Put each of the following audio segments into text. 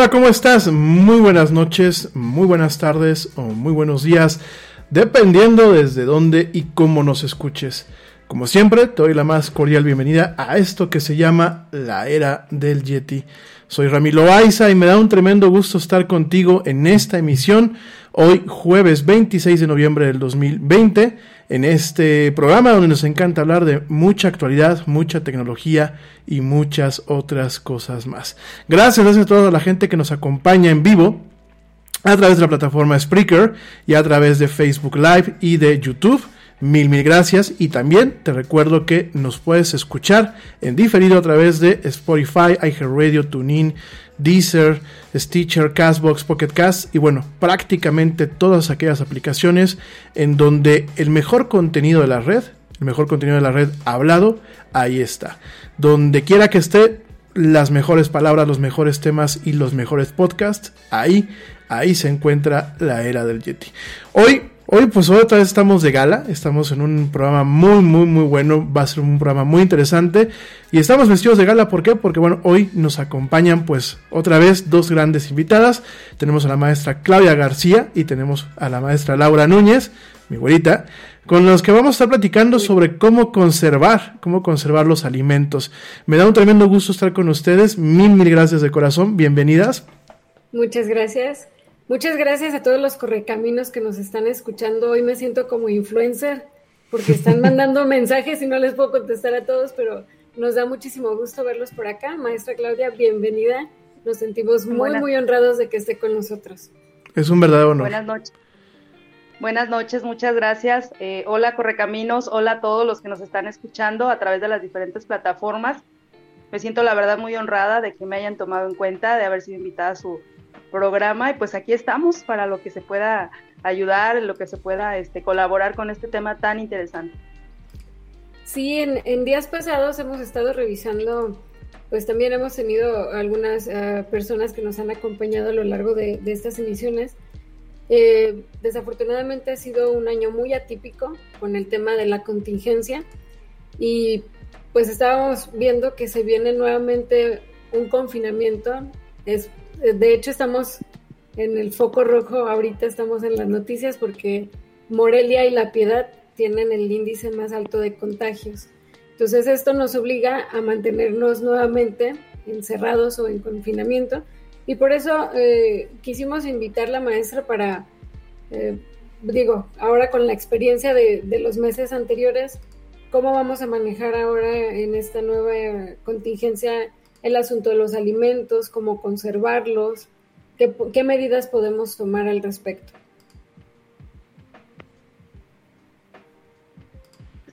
Hola, ¿cómo estás? Muy buenas noches, muy buenas tardes o muy buenos días, dependiendo desde dónde y cómo nos escuches. Como siempre, te doy la más cordial bienvenida a esto que se llama la era del Yeti. Soy Ramiro Aiza y me da un tremendo gusto estar contigo en esta emisión, hoy jueves 26 de noviembre del 2020, en este programa donde nos encanta hablar de mucha actualidad, mucha tecnología y muchas otras cosas más. Gracias, gracias a toda la gente que nos acompaña en vivo a través de la plataforma Spreaker y a través de Facebook Live y de YouTube. Mil, mil gracias. Y también te recuerdo que nos puedes escuchar en diferido a través de Spotify, iHeartRadio, TuneIn, Deezer, Stitcher, Castbox, Pocket Cast y bueno, prácticamente todas aquellas aplicaciones en donde el mejor contenido de la red, el mejor contenido de la red hablado, ahí está. Donde quiera que esté, las mejores palabras, los mejores temas y los mejores podcasts, ahí, ahí se encuentra la era del Yeti. Hoy Hoy pues otra vez estamos de gala, estamos en un programa muy muy muy bueno, va a ser un programa muy interesante y estamos vestidos de gala, ¿por qué? Porque bueno, hoy nos acompañan pues otra vez dos grandes invitadas, tenemos a la maestra Claudia García y tenemos a la maestra Laura Núñez, mi abuelita, con los que vamos a estar platicando sobre cómo conservar, cómo conservar los alimentos. Me da un tremendo gusto estar con ustedes, mil mil gracias de corazón, bienvenidas. Muchas gracias. Muchas gracias a todos los correcaminos que nos están escuchando. Hoy me siento como influencer porque están mandando mensajes y no les puedo contestar a todos, pero nos da muchísimo gusto verlos por acá. Maestra Claudia, bienvenida. Nos sentimos muy, muy honrados de que esté con nosotros. Es un verdadero honor. Buenas noches. Buenas noches, muchas gracias. Eh, hola Correcaminos, hola a todos los que nos están escuchando a través de las diferentes plataformas. Me siento la verdad muy honrada de que me hayan tomado en cuenta, de haber sido invitada a su programa y pues aquí estamos para lo que se pueda ayudar, lo que se pueda este, colaborar con este tema tan interesante. Sí, en, días pasados hemos estado revisando, pues también hemos tenido algunas eh, personas que nos han acompañado a lo largo de, estas emisiones. Eh, desafortunadamente ha sido un año muy atípico con el tema de la contingencia y pues estábamos viendo que se viene nuevamente un confinamiento. Es de hecho estamos en el foco rojo, ahorita estamos en las noticias porque Morelia y La Piedad tienen el índice más alto de contagios. Entonces esto nos obliga a mantenernos nuevamente encerrados o en confinamiento y por eso eh, quisimos invitar a la maestra para, eh, digo, ahora con la experiencia de, de los meses anteriores, cómo vamos a manejar ahora en esta nueva contingencia el asunto de los alimentos, cómo conservarlos, qué, medidas podemos tomar al respecto.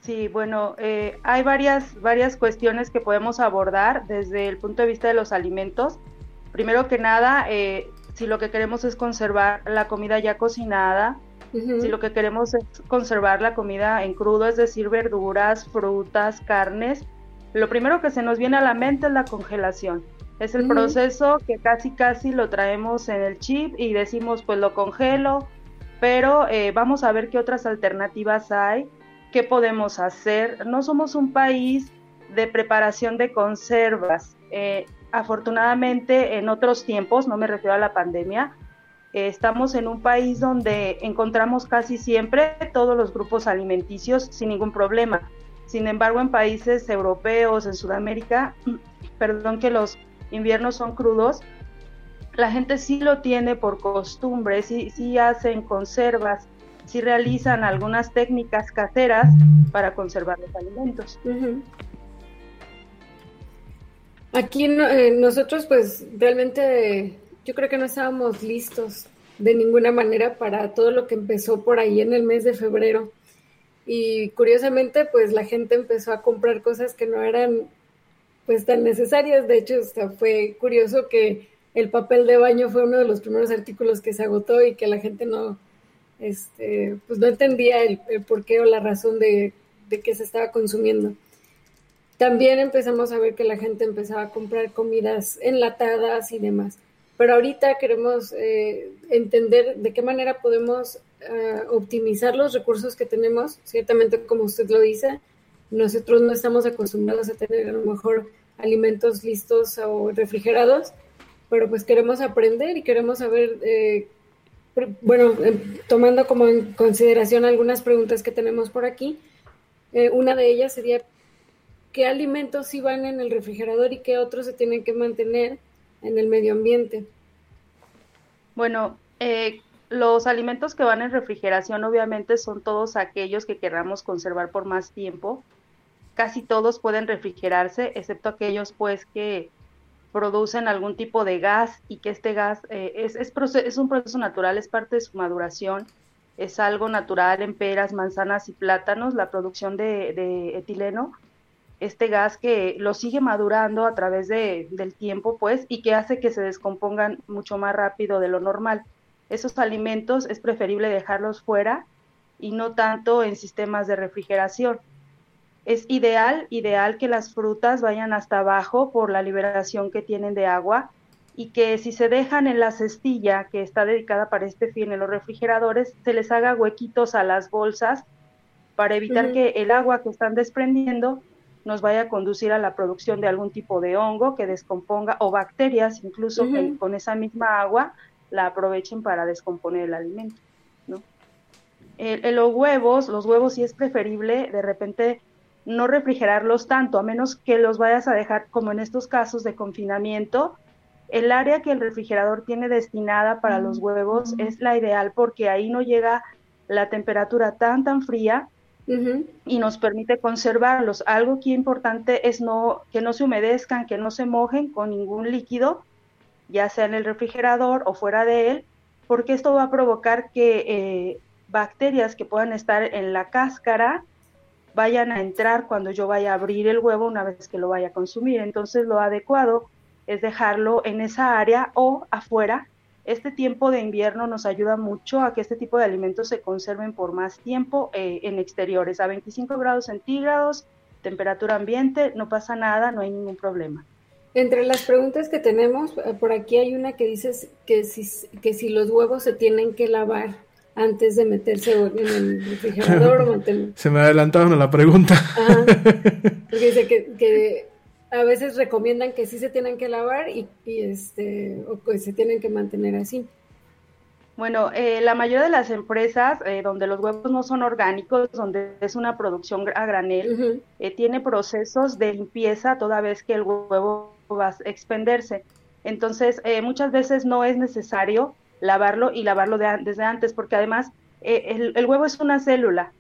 Sí, bueno, eh, hay varias, varias cuestiones que podemos abordar desde el punto de vista de los alimentos. Primero que nada, eh, si lo que queremos es conservar la comida ya cocinada, si lo que queremos es conservar la comida en crudo, es decir, verduras, frutas, carnes, lo primero que se nos viene a la mente es la congelación. Es el proceso que casi casi lo traemos en el chip y decimos pues lo congelo, pero eh, vamos a ver qué otras alternativas hay, qué podemos hacer. No somos un país de preparación de conservas. Eh, afortunadamente en otros tiempos, no me refiero a la pandemia, eh, estamos en un país donde encontramos casi siempre todos los grupos alimenticios sin ningún problema. Sin embargo, en países europeos, en Sudamérica, perdón que los inviernos son crudos, la gente sí lo tiene por costumbre, sí, sí hacen conservas, sí realizan algunas técnicas caseras para conservar los alimentos. Aquí eh, nosotros pues realmente yo creo que no estábamos listos de ninguna manera para todo lo que empezó por ahí en el mes de febrero y curiosamente pues la gente empezó a comprar cosas que no eran pues tan necesarias. De hecho, fue curioso que el papel de baño fue uno de los primeros artículos que se agotó y que la gente no, este, pues no entendía el, por qué o la razón de, de que se estaba consumiendo. También empezamos a ver que la gente empezaba a comprar comidas enlatadas y demás. Pero ahorita queremos eh, entender de qué manera podemos eh, optimizar los recursos que tenemos. Ciertamente, como usted lo dice, nosotros no estamos acostumbrados a tener a lo mejor alimentos listos o refrigerados pero pues queremos aprender y queremos saber, eh, bueno, em, tomando como en consideración algunas preguntas que tenemos por aquí, eh, una de ellas sería, ¿qué alimentos sí van en el refrigerador y qué otros se tienen que mantener en el medio ambiente? Bueno, eh, los alimentos que van en refrigeración obviamente son todos aquellos que queramos conservar por más tiempo. Casi todos pueden refrigerarse, excepto aquellos pues que producen algún tipo de gas y que este gas eh, es, es, un proceso natural, es parte de su maduración, es algo natural en peras, manzanas y plátanos, la producción de, etileno, este gas que lo sigue madurando a través de, del tiempo, pues, y que hace que se descompongan mucho más rápido de lo normal. Esos alimentos es preferible dejarlos fuera y no tanto en sistemas de refrigeración. Es ideal, ideal que las frutas vayan hasta abajo por la liberación que tienen de agua y que si se dejan en la cestilla que está dedicada para este fin en los refrigeradores, se les haga huequitos a las bolsas para evitar que el agua que están desprendiendo nos vaya a conducir a la producción de algún tipo de hongo que descomponga o bacterias incluso que con esa misma agua la aprovechen para descomponer el alimento. ¿no? los huevos, los huevos sí es preferible de repente no refrigerarlos tanto, a menos que los vayas a dejar como en estos casos de confinamiento. El área que el refrigerador tiene destinada para los huevos es la ideal porque ahí no llega la temperatura tan tan fría y nos permite conservarlos. Algo aquí importante es no que no se humedezcan, que no se mojen con ningún líquido, ya sea en el refrigerador o fuera de él, porque esto va a provocar que eh, bacterias que puedan estar en la cáscara vayan a entrar cuando yo vaya a abrir el huevo una vez que lo vaya a consumir. Entonces lo adecuado es dejarlo en esa área o afuera. Este tiempo de invierno nos ayuda mucho a que este tipo de alimentos se conserven por más tiempo eh, en exteriores, a 25 grados centígrados, temperatura ambiente, no pasa nada, no hay ningún problema. Entre las preguntas que tenemos, eh, por aquí hay una que dice que si, que si los huevos se tienen que lavar antes de meterse en el refrigerador. Se me adelantaron a la pregunta. Porque dice que, a veces recomiendan que sí se tienen que lavar y, este o que se tienen que mantener así. Bueno, eh, la mayoría de las empresas eh, donde los huevos no son orgánicos, donde es una producción a granel, eh, tiene procesos de limpieza toda vez que el huevo va a expenderse. Entonces, muchas veces no es necesario lavarlo y lavarlo desde antes, porque además eh, el, huevo es una célula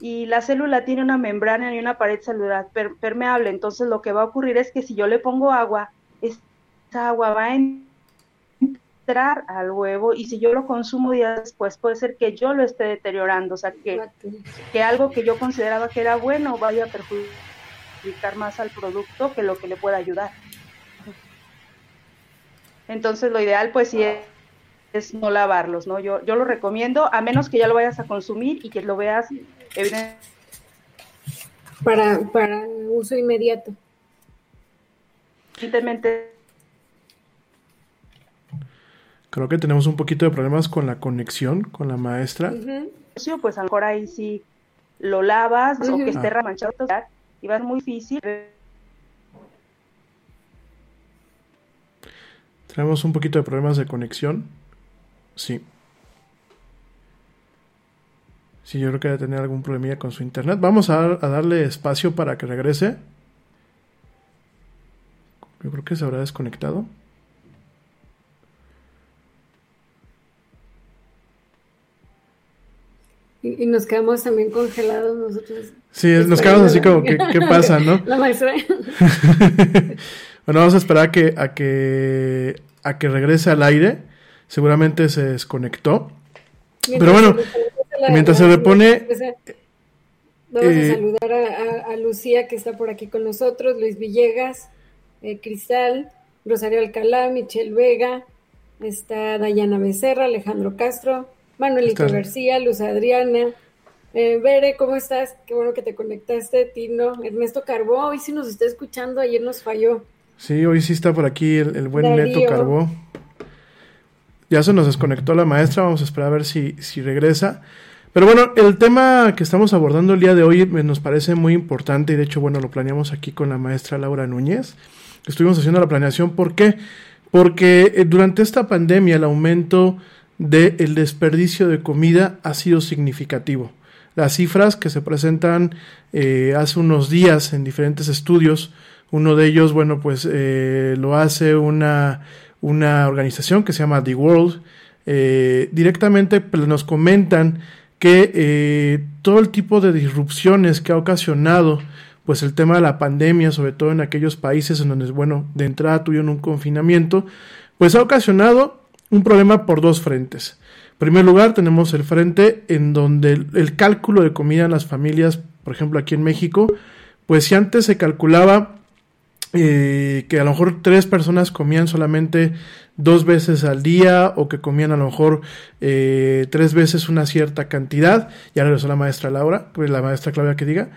y la célula tiene una membrana y una pared celular permeable, entonces lo que va a ocurrir es que si yo le pongo agua, esa agua va a entrar al huevo y si yo lo consumo días después puede ser que yo lo esté deteriorando, o sea que, que algo que yo consideraba que era bueno vaya a perjudicar más al producto que lo que le pueda ayudar. Entonces lo ideal pues sí es es no lavarlos, ¿no? Yo, yo lo recomiendo, a menos que ya lo vayas a consumir y que lo veas para, para uso inmediato. Evidentemente. Creo que tenemos un poquito de problemas con la conexión con la maestra. Pues a lo mejor ahí sí lo lavas o que esté remanchado y va a ser muy difícil. Tenemos un poquito de problemas de conexión. Sí. Sí, yo creo que debe tener algún problemilla con su internet. Vamos a, darle espacio para que regrese. Yo creo que se habrá desconectado. Y, nos quedamos también congelados nosotros. Sí, nos quedamos así como, ¿qué, qué pasa, no? La maestra. bueno, vamos a esperar a que, a que, a que regrese al aire seguramente se desconectó. Pero bueno, mientras se repone... Vamos a eh, saludar a, Lucía que está por aquí con nosotros, Luis Villegas, eh, Cristal, Rosario Alcalá, Michelle Vega, está Dayana Becerra, Alejandro Castro, Manuelito García, Luz Adriana, eh, Bere, ¿cómo estás? Qué bueno que te conectaste, Tino, Ernesto Carbó, hoy sí nos está escuchando, ayer nos falló. Sí, hoy sí está por aquí el, buen Neto Carbó. Ya se nos desconectó la maestra, vamos a esperar a ver si, si regresa. Pero bueno, el tema que estamos abordando el día de hoy nos parece muy importante y de hecho, bueno, lo planeamos aquí con la maestra Laura Núñez. Estuvimos haciendo la planeación porque porque eh, durante esta pandemia el aumento del desperdicio de comida ha sido significativo. Las cifras que se presentan eh, hace unos días en diferentes estudios, uno de ellos, bueno, pues eh, lo hace una, una organización que se llama The World, directamente pues, nos comentan que todo el tipo de disrupciones que ha ocasionado pues el tema de la pandemia, sobre todo en aquellos países en donde, bueno, de entrada tuvieron un confinamiento, pues ha ocasionado un problema por dos frentes. En primer lugar, tenemos el frente en donde el, cálculo de comida en las familias, por ejemplo aquí en México, pues si antes se calculaba eh, que a lo mejor tres personas comían solamente dos veces al día o que comían a lo mejor eh, tres veces una cierta cantidad, ya regresó la maestra Laura, pues la maestra Claudia que diga,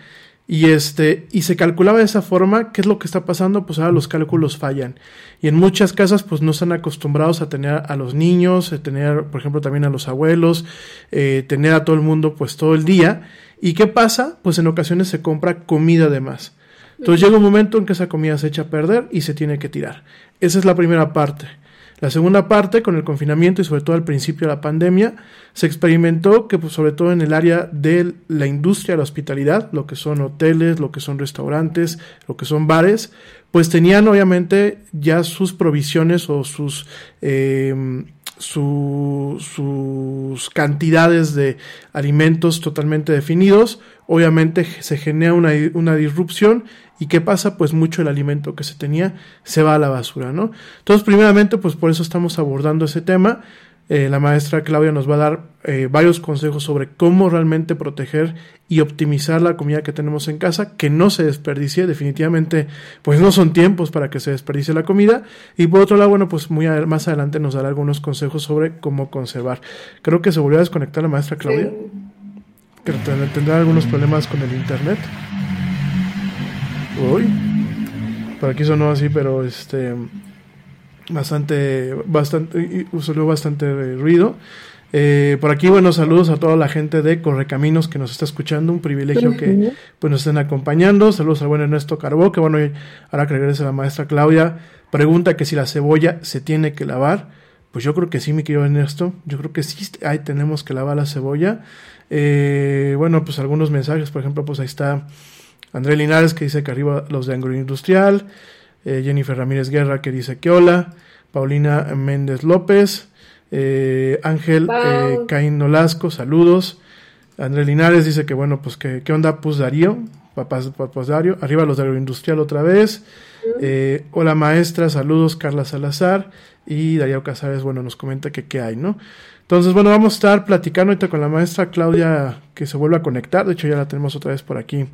y este, y se calculaba de esa forma, ¿qué es lo que está pasando? Pues ahora los cálculos fallan. Y en muchas casas, pues no están acostumbrados a tener a los niños, a tener, por ejemplo, también a los abuelos, eh, tener a todo el mundo, pues todo el día. ¿Y qué pasa? Pues en ocasiones se compra comida de más. Entonces llega un momento en que esa comida se echa a perder y se tiene que tirar. Esa es la primera parte. La segunda parte, con el confinamiento y sobre todo al principio de la pandemia, se experimentó que pues, sobre todo en el área de la industria de la hospitalidad, lo que son hoteles, lo que son restaurantes, lo que son bares, pues tenían obviamente ya sus provisiones o sus... Eh, sus cantidades de alimentos totalmente definidos, obviamente se genera una, una, disrupción y qué pasa pues mucho el alimento que se tenía se va a la basura no entonces primeramente pues por eso estamos abordando ese tema eh, la maestra Claudia nos va a dar eh, varios consejos sobre cómo realmente proteger y optimizar la comida que tenemos en casa, que no se desperdicie, definitivamente, pues no son tiempos para que se desperdicie la comida. Y por otro lado, bueno, pues muy más adelante nos dará algunos consejos sobre cómo conservar. Creo que se volvió a desconectar la maestra Claudia. Que tendrá algunos problemas con el internet. Uy, por aquí sonó así, pero este bastante, bastante, usó bastante ruido. Eh, por aquí, buenos saludos a toda la gente de Correcaminos que nos está escuchando. Un privilegio que pues, nos estén acompañando. Saludos al buen Ernesto Carbó, que bueno, ahora que regrese la maestra Claudia, pregunta que si la cebolla se tiene que lavar. Pues yo creo que sí, mi querido Ernesto. Yo creo que sí, ahí tenemos que lavar la cebolla. Eh, bueno, pues algunos mensajes, por ejemplo, pues ahí está André Linares que dice que arriba los de agroindustrial. Eh, Jennifer Ramírez Guerra que dice que hola, Paulina Méndez López, eh, Ángel eh, Caín Nolasco, saludos, André Linares dice que bueno, pues que qué onda, pues Darío, papás, papás Darío, arriba los de agroindustrial otra vez, hola maestra, saludos, Carla Salazar, y Darío Casares, bueno, nos comenta que qué hay, ¿no? Entonces, bueno, vamos a estar platicando ahorita con la maestra Claudia que se vuelve a conectar, de hecho ya la tenemos otra vez por aquí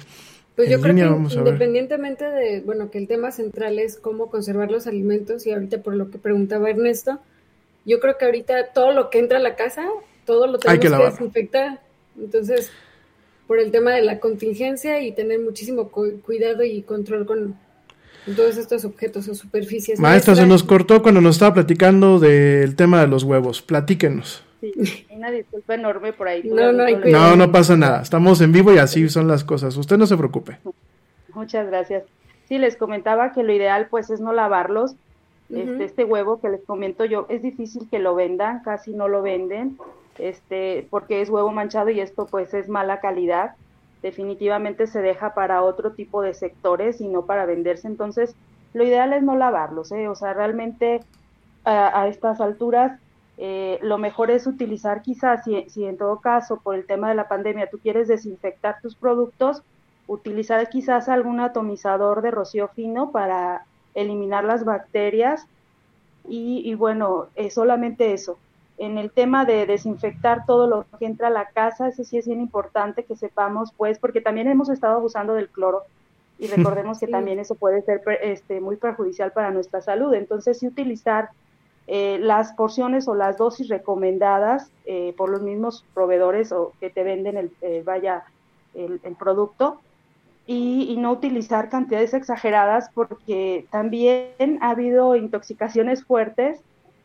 pues yo creo que independientemente de, bueno, que el tema central es cómo conservar los alimentos y ahorita por lo que preguntaba Ernesto, yo creo que ahorita todo lo que entra a la casa, todo lo tenemos que, desinfectar. Entonces, por el tema de la contingencia y tener muchísimo cuidado y control con, todos estos objetos o superficies. Maestra, se nos cortó cuando nos estaba platicando del tema de los huevos. Platíquenos. Una disculpa enorme por ahí. No, no, pasa nada. Estamos en vivo y así son las cosas. Usted no se preocupe. Muchas gracias. Sí, les comentaba que lo ideal pues es no lavarlos. este, este huevo que les comento yo, es difícil que lo vendan, casi no lo venden, este, porque es huevo manchado y esto pues es mala calidad. Definitivamente se deja para otro tipo de sectores y no para venderse. Entonces, lo ideal es no lavarlos, ¿eh? O sea, realmente a estas alturas eh, lo mejor es utilizar quizás, si, si, en todo caso por el tema de la pandemia tú quieres desinfectar tus productos, utilizar quizás algún atomizador de rocío fino para eliminar las bacterias y, bueno, es solamente eso. En el tema de desinfectar todo lo que entra a la casa, eso sí es bien importante que sepamos, pues, porque también hemos estado abusando del cloro y recordemos que también eso puede ser este, muy perjudicial para nuestra salud. Entonces, sí utilizar eh, las porciones o las dosis recomendadas eh, por los mismos proveedores o que te venden el, eh, vaya el, producto y, no utilizar cantidades exageradas porque también ha habido intoxicaciones fuertes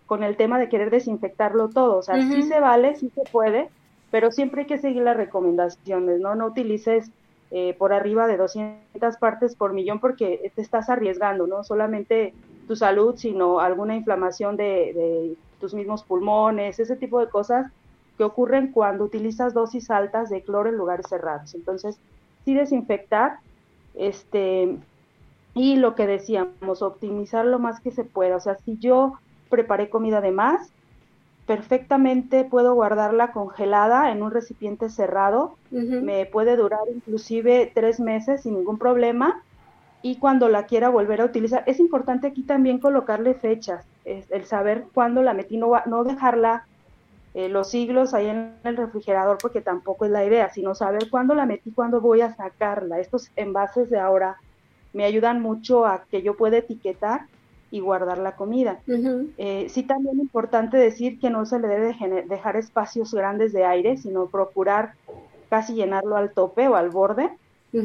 con el tema de querer desinfectarlo todo. O sea, sí se vale, sí se puede, pero siempre hay que seguir las recomendaciones, ¿no? No utilices por arriba de 200 partes por millón porque te estás arriesgando, ¿no? Solamente tu salud, sino alguna inflamación de, de tus mismos pulmones, ese tipo de cosas que ocurren cuando utilizas dosis altas de cloro en lugares cerrados. Entonces, sí desinfectar, este, y lo que decíamos, optimizar lo más que se pueda. O sea, si yo preparé comida de más, perfectamente puedo guardarla congelada en un recipiente cerrado, me puede durar inclusive tres meses sin ningún problema. Y cuando la quiera volver a utilizar, es importante aquí también colocarle fechas, el saber cuándo la metí, no, no dejarla eh, los siglos ahí en el refrigerador porque tampoco es la idea, sino saber cuándo la metí, cuándo voy a sacarla. Estos envases de ahora me ayudan mucho a que yo pueda etiquetar y guardar la comida. Eh, sí también es importante decir que no se le debe dejar espacios grandes de aire, sino procurar casi llenarlo al tope o al borde,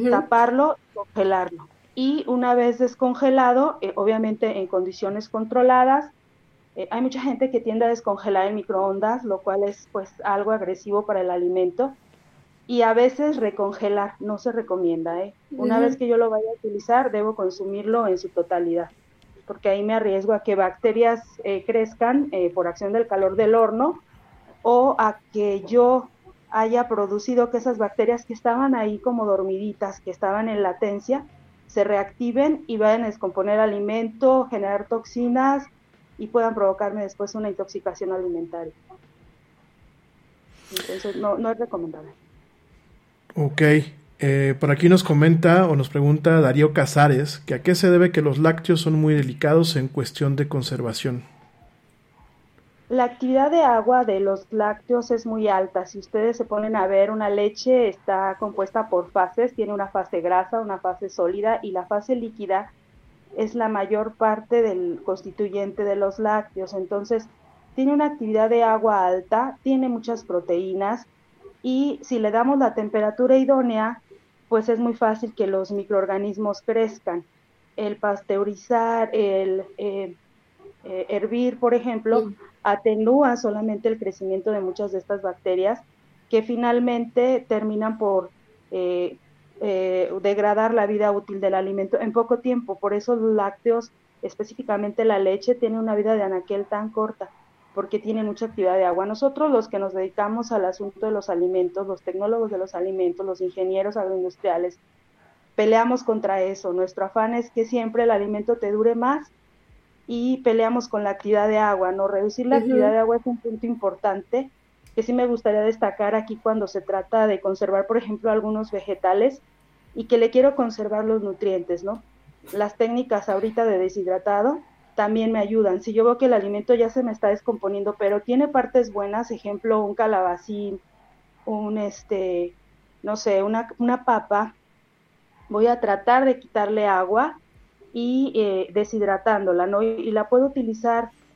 taparlo, congelarlo. Y una vez descongelado, eh, obviamente en condiciones controladas, eh, hay mucha gente que tiende a descongelar en microondas, lo cual es pues algo agresivo para el alimento. Y a veces recongelar no se recomienda. ¿eh? Una vez que yo lo vaya a utilizar, debo consumirlo en su totalidad porque ahí me arriesgo a que bacterias eh, crezcan eh, por acción del calor del horno o a que yo haya producido que esas bacterias que estaban ahí como dormiditas, que estaban en latencia, se reactiven y vayan a descomponer alimento, generar toxinas y puedan provocarme después una intoxicación alimentaria. Entonces no, no es recomendable. Ok, eh, por aquí nos comenta o nos pregunta Darío Casares que a qué se debe que los lácteos son muy delicados en cuestión de conservación. La actividad de agua de los lácteos es muy alta. Si ustedes se ponen a ver, una leche está compuesta por fases, tiene una fase grasa, una fase sólida y la fase líquida es la mayor parte del constituyente de los lácteos. Entonces, tiene una actividad de agua alta, tiene muchas proteínas y si le damos la temperatura idónea, pues es muy fácil que los microorganismos crezcan. El pasteurizar, el eh, eh, hervir, por ejemplo, atenúa solamente el crecimiento de muchas de estas bacterias que finalmente terminan por eh, degradar la vida útil del alimento en poco tiempo. Por eso los lácteos, específicamente la leche, tiene una vida de anaquel tan corta porque tiene mucha actividad de agua. Nosotros los que nos dedicamos al asunto de los alimentos, los tecnólogos de los alimentos, los ingenieros agroindustriales, peleamos contra eso. Nuestro afán es que siempre el alimento te dure más y peleamos con la actividad de agua, ¿no? Reducir la actividad de agua es un punto importante que sí me gustaría destacar aquí cuando se trata de conservar, por ejemplo, algunos vegetales y que le quiero conservar los nutrientes, ¿no? Las técnicas ahorita de deshidratado, también me ayudan. Si yo veo que el alimento ya se me está descomponiendo, pero tiene partes buenas, ejemplo, un calabacín, un este, no sé, una, una papa, voy a tratar de quitarle agua y eh, deshidratándola, ¿no? y la puedo utilizar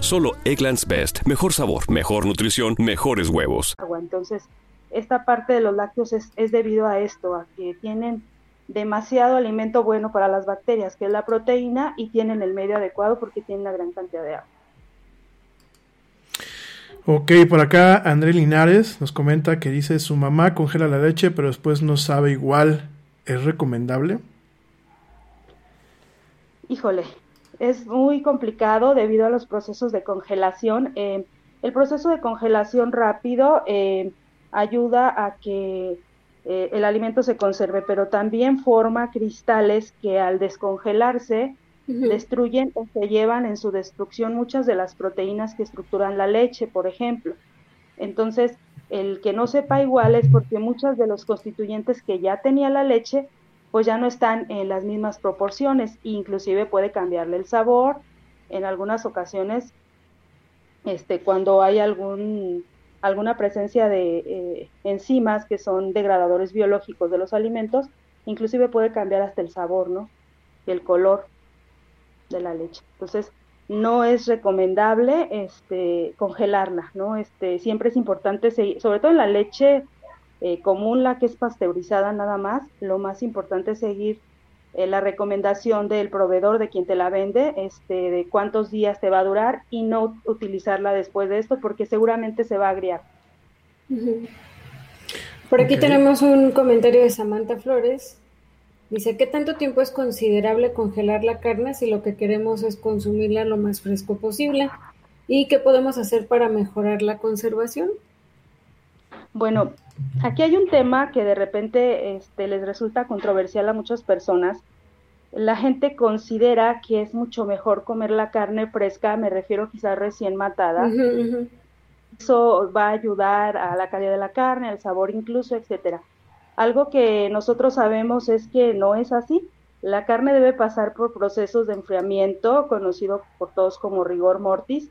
Solo Egglands Best. Mejor sabor, mejor nutrición, mejores huevos. Entonces, esta parte de los lácteos es, debido a esto, a que tienen demasiado alimento bueno para las bacterias, que es la proteína, y tienen el medio adecuado porque tienen una gran cantidad de agua. Ok, por acá André Linares nos comenta que dice su mamá congela la leche, pero después no sabe igual. ¿Es recomendable? Híjole, es muy complicado debido a los procesos de congelación. Eh, el proceso de congelación rápido eh, ayuda a que eh, el alimento se conserve, pero también forma cristales que al descongelarse destruyen o se llevan en su destrucción muchas de las proteínas que estructuran la leche, por ejemplo. Entonces, el que no sepa igual es porque muchos de los constituyentes que ya tenía la leche, pues ya no están en las mismas proporciones, inclusive puede cambiarle el sabor. En algunas ocasiones, este, cuando hay algún, alguna presencia de eh, enzimas que son degradadores biológicos de los alimentos, inclusive puede cambiar hasta el sabor, ¿no? Y el color de la leche. Entonces, no es recomendable este, congelarla, ¿no? Este, siempre es importante seguir, sobre todo en la leche eh, común, la que es pasteurizada nada más, lo más importante es seguir eh, la recomendación del proveedor de quien te la vende, este, de cuántos días te va a durar y no utilizarla después de esto porque seguramente se va a agriar. Por aquí tenemos un comentario de Samantha Flores Dice, ¿qué tanto tiempo es considerable congelar la carne si lo que queremos es consumirla lo más fresco posible? ¿Y qué podemos hacer para mejorar la conservación? Bueno, aquí hay un tema que de repente este, les resulta controversial a muchas personas. La gente considera que es mucho mejor comer la carne fresca, me refiero quizás recién matada. Eso va a ayudar a la calidad de la carne, al sabor incluso, etcétera. Algo que nosotros sabemos es que no es así. La carne debe pasar por procesos de enfriamiento, conocido por todos como rigor mortis,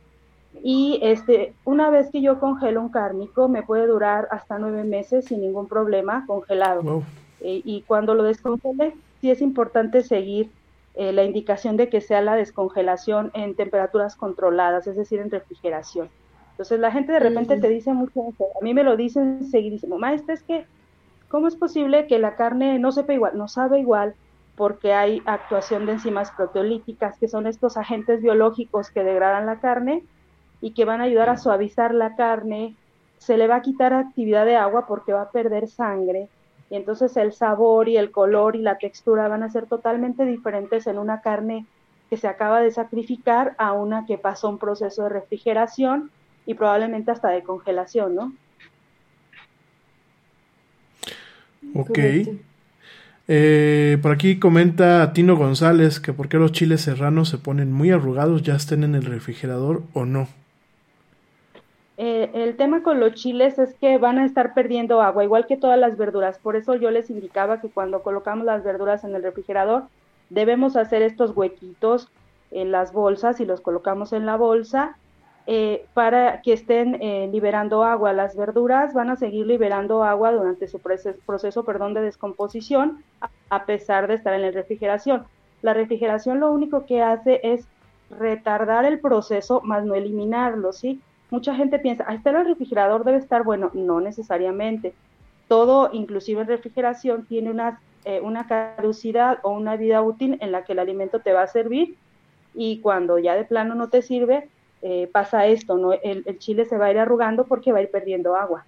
y este, una vez que yo congelo un cárnico, me puede durar hasta nueve meses sin ningún problema congelado. Eh, y cuando lo descongele, sí es importante seguir eh, la indicación de que sea la descongelación en temperaturas controladas, es decir, en refrigeración. Entonces la gente de repente te dice mucho, a mí me lo dicen seguidísimo, maestra, es que ¿Cómo es posible que la carne no sepa igual? No sabe igual porque hay actuación de enzimas proteolíticas, que son estos agentes biológicos que degradan la carne y que van a ayudar a suavizar la carne. Se le va a quitar actividad de agua porque va a perder sangre y entonces el sabor y el color y la textura van a ser totalmente diferentes en una carne que se acaba de sacrificar a una que pasó un proceso de refrigeración y probablemente hasta de congelación, ¿no? Ok. Eh, por aquí comenta Tino González que por qué los chiles serranos se ponen muy arrugados, ya estén en el refrigerador o no. Eh, el tema con los chiles es que van a estar perdiendo agua, igual que todas las verduras. Por eso yo les indicaba que cuando colocamos las verduras en el refrigerador, debemos hacer estos huequitos en las bolsas y los colocamos en la bolsa eh, para que estén eh, liberando agua. Las verduras van a seguir liberando agua durante su proceso, perdón, de descomposición, a pesar de estar en la refrigeración. La refrigeración lo único que hace es retardar el proceso, más no eliminarlo, ¿sí? Mucha gente piensa, ahí está el refrigerador, debe estar bueno. No necesariamente. Todo, inclusive en refrigeración, tiene una, eh, una caducidad o una vida útil en la que el alimento te va a servir y cuando ya de plano no te sirve, eh, pasa esto, ¿no? El, chile se va a ir arrugando porque va a ir perdiendo agua.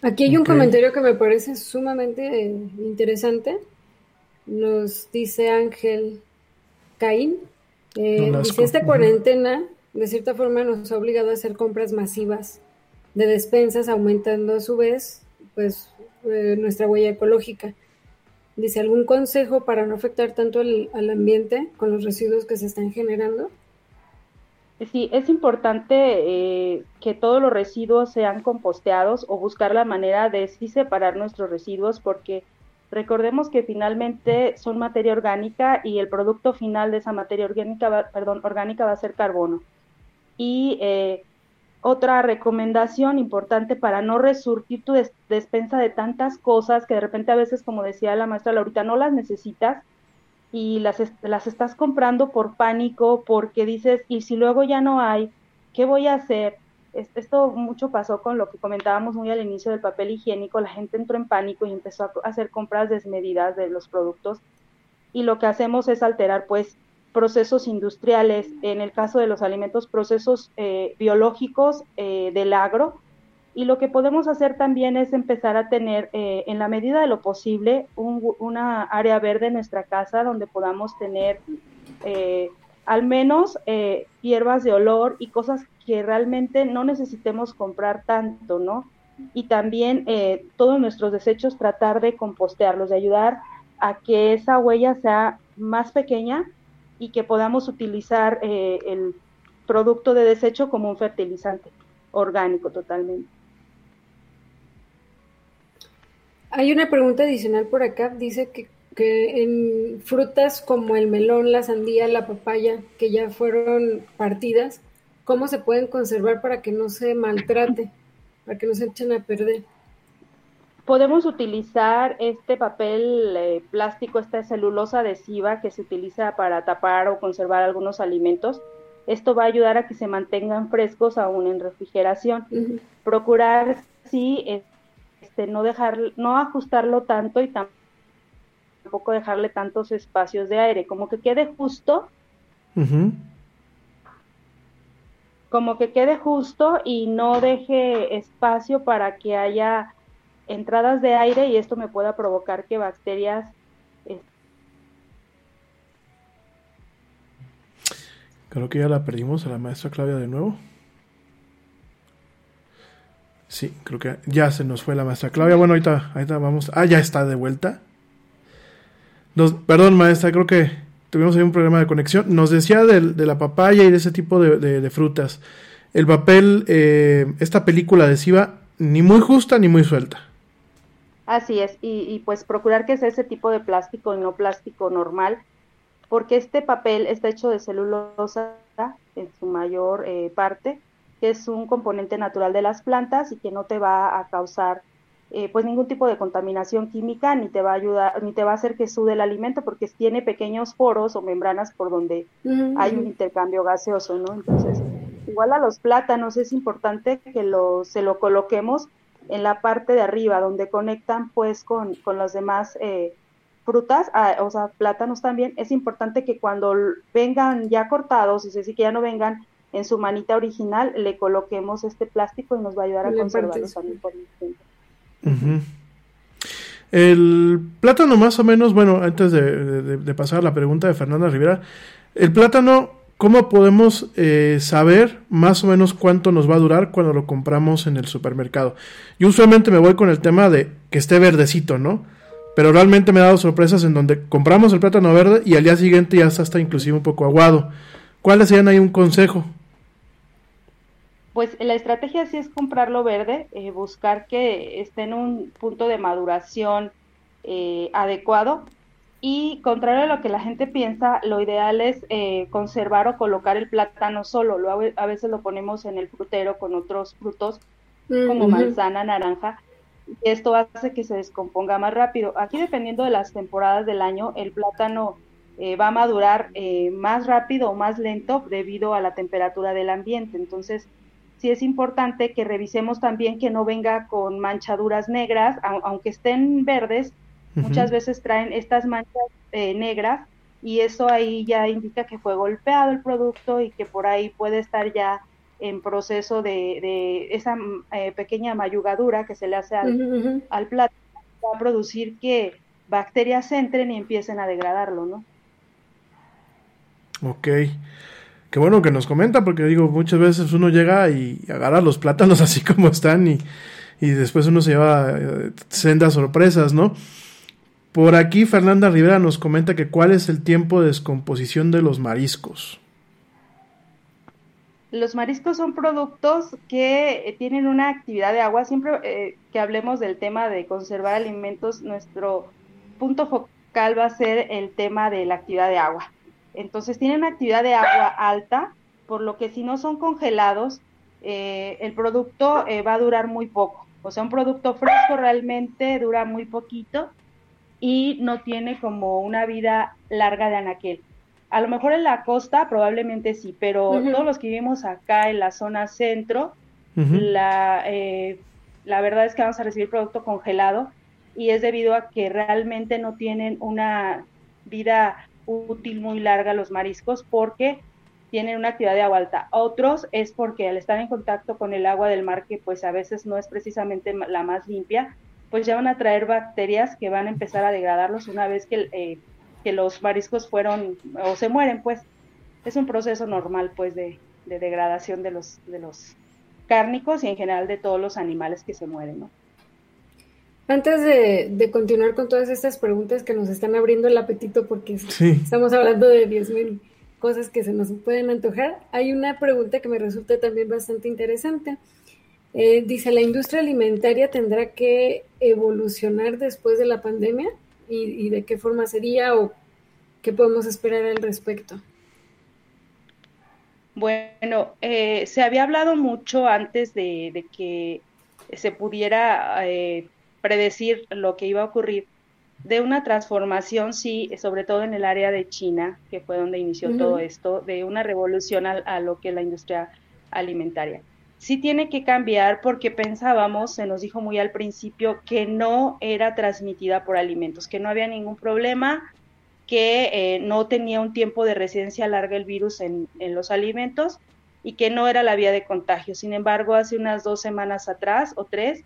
Aquí hay un comentario que me parece sumamente interesante. Nos dice Ángel Caín. Eh, dice, esta cuarentena de cierta forma nos ha obligado a hacer compras masivas de despensas, aumentando a su vez pues eh, nuestra huella ecológica. Dice, ¿algún consejo para no afectar tanto al, ambiente con los residuos que se están generando? Sí, es importante eh, que todos los residuos sean composteados o buscar la manera de sí separar nuestros residuos porque recordemos que finalmente son materia orgánica y el producto final de esa materia orgánica, perdón, orgánica va a ser carbono. Y eh, otra recomendación importante para no resurgir tu despensa de tantas cosas que de repente a veces, como decía la maestra Laurita, no las necesitas y las, las estás comprando por pánico, porque dices, y si luego ya no hay, ¿qué voy a hacer? Esto mucho pasó con lo que comentábamos muy al inicio del papel higiénico, la gente entró en pánico y empezó a hacer compras desmedidas de los productos y lo que hacemos es alterar pues procesos industriales, en el caso de los alimentos, procesos eh, biológicos eh, del agro. Y lo que podemos hacer también es empezar a tener, eh, en la medida de lo posible, una área verde en nuestra casa donde podamos tener al menos hierbas de olor y cosas que realmente no necesitemos comprar tanto, ¿no? Y también todos nuestros desechos tratar de compostearlos, de ayudar a que esa huella sea más pequeña y que podamos utilizar eh, el producto de desecho como un fertilizante orgánico totalmente. Hay una pregunta adicional por acá, dice que, que en frutas como el melón, la sandía, la papaya, que ya fueron partidas, ¿cómo se pueden conservar para que no se maltrate, para que no se echen a perder? Podemos utilizar este papel eh, plástico, esta celulosa adhesiva que se utiliza para tapar o conservar algunos alimentos. Esto va a ayudar a que se mantengan frescos aún en refrigeración. Procurar, sí, este, no dejar, no ajustarlo tanto y tampoco dejarle tantos espacios de aire, como que quede justo. Como que quede justo y no deje espacio para que haya entradas de aire y esto me pueda provocar que bacterias Creo que ya la perdimos a la maestra Claudia de nuevo. Sí, creo que ya se nos fue la maestra Claudia. Bueno, ahorita, ahorita vamos. Ah, ya está de vuelta. perdón, maestra, creo que tuvimos ahí un problema de conexión. Nos decía de, la papaya y de ese tipo de, frutas. El papel, eh, esta película adhesiva, ni muy justa ni muy suelta. Así es, y, pues procurar que sea ese tipo de plástico y no plástico normal, porque este papel está hecho de celulosa en su mayor eh, parte, que es un componente natural de las plantas y que no te va a causar eh, pues ningún tipo de contaminación química ni te va a ayudar ni te va a hacer que sude el alimento porque tiene pequeños poros o membranas por donde hay un intercambio gaseoso, ¿no? Entonces, igual a los plátanos es importante que lo, se lo coloquemos en la parte de arriba, donde conectan pues con, con las demás eh, frutas, ah, o sea, plátanos también, es importante que cuando vengan ya cortados, es decir, que ya no vengan en su manita original, le coloquemos este plástico y nos va a ayudar a conservarlos también por el El plátano más o menos, bueno, antes de, de, pasar a la pregunta de Fernanda Rivera, el plátano ¿Cómo podemos eh, saber más o menos cuánto nos va a durar cuando lo compramos en el supermercado? Yo usualmente me voy con el tema de que esté verdecito, ¿no? Pero realmente me he dado sorpresas en donde compramos el plátano verde y al día siguiente ya está, inclusive un poco aguado. ¿Cuáles serían ahí un consejo? Pues la estrategia sí es comprarlo verde, eh, buscar que esté en un punto de maduración eh, adecuado y contrario a lo que la gente piensa, lo ideal es eh, conservar o colocar el plátano solo. a veces lo ponemos en el frutero con otros frutos como manzana, naranja. Y esto hace que se descomponga más rápido. Aquí dependiendo de las temporadas del año, el plátano eh, va a madurar eh, más rápido o más lento debido a la temperatura del ambiente. Entonces, sí es importante que revisemos también que no venga con manchaduras negras, aunque estén verdes, Muchas veces traen estas manchas eh, negras y eso ahí ya indica que fue golpeado el producto y que por ahí puede estar ya en proceso de, esa eh, pequeña mayugadura que se le hace al, al plato, va a producir que bacterias entren y empiecen a degradarlo, ¿no? Ok. Qué bueno que nos comenta, porque digo, muchas veces uno llega y agarra los plátanos así como están y, y después uno se lleva eh, sendas sorpresas, ¿no? Por aquí Fernanda Rivera nos comenta que cuál es el tiempo de descomposición de los mariscos. Los mariscos son productos que eh, tienen una actividad de agua. Siempre eh, que hablemos del tema de conservar alimentos, nuestro punto focal va a ser el tema de la actividad de agua. Entonces tienen una actividad de agua alta, por lo que si no son congelados, eh, el producto va a durar muy poco. O sea, un producto fresco realmente dura muy poquito y no tiene como una vida larga de anaquel. A lo mejor en la costa probablemente sí, pero todos los que vivimos acá en la zona centro, la, eh, la verdad es que vamos a recibir producto congelado y es debido a que realmente no tienen una vida útil muy larga los mariscos porque tienen una actividad de agua alta. Otros es porque al estar en contacto con el agua del mar, que pues a veces no es precisamente la más limpia, pues ya van a traer bacterias que van a empezar a degradarlos una vez que, eh, que los mariscos fueron o se mueren, pues es un proceso normal, pues, de, degradación de los, de los cárnicos y en general de todos los animales que se mueren, ¿no? Antes de, continuar con todas estas preguntas que nos están abriendo el apetito porque estamos hablando de 10.000 cosas que se nos pueden antojar, hay una pregunta que me resulta también bastante interesante. Eh, dice, ¿la industria alimentaria tendrá que evolucionar después de la pandemia? ¿Y, de qué forma sería o qué podemos esperar al respecto? Bueno, eh, se había hablado mucho antes de, que se pudiera eh, predecir lo que iba a ocurrir de una transformación, sí, sobre todo en el área de China, que fue donde inició todo esto, de una revolución a, lo que es la industria alimentaria. Sí tiene que cambiar porque pensábamos, se nos dijo muy al principio, que no era transmitida por alimentos, que no había ningún problema, que eh, no tenía un tiempo de residencia larga el virus en, en los alimentos y que no era la vía de contagio. Sin embargo, hace unas dos semanas atrás o tres,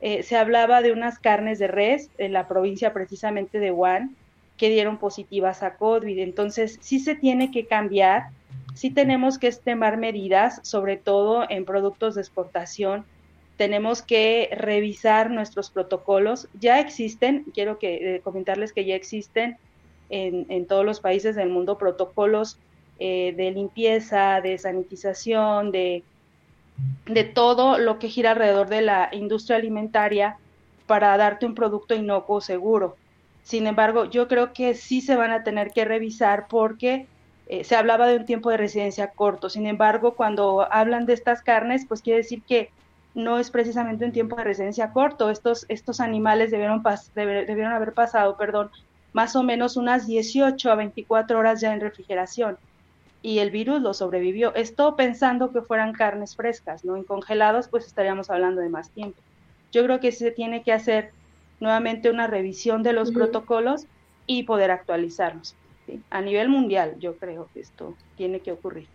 eh, se hablaba de unas carnes de res en la provincia precisamente de Wuhan que dieron positivas a COVID. Entonces, sí se tiene que cambiar, sí tenemos que estimar medidas, sobre todo en productos de exportación. Tenemos que revisar nuestros protocolos. Ya existen, quiero que, eh, comentarles que ya existen en, todos los países del mundo protocolos eh, de limpieza, de sanitización, de de todo lo que gira alrededor de la industria alimentaria para darte un producto inocuo seguro. Sin embargo, yo creo que sí se van a tener que revisar porque eh, se hablaba de un tiempo de residencia corto. Sin embargo, cuando hablan de estas carnes, pues quiere decir que no es precisamente un tiempo de residencia corto. Estos, estos animales debieron, debieron haber pasado, perdón, más o menos unas 18 a 24 horas ya en refrigeración y el virus lo sobrevivió. Esto pensando que fueran carnes frescas, ¿no? En congelados, pues estaríamos hablando de más tiempo. Yo creo que se tiene que hacer nuevamente una revisión de los protocolos y poder actualizarlos. A nivel mundial, yo creo que esto tiene que ocurrir.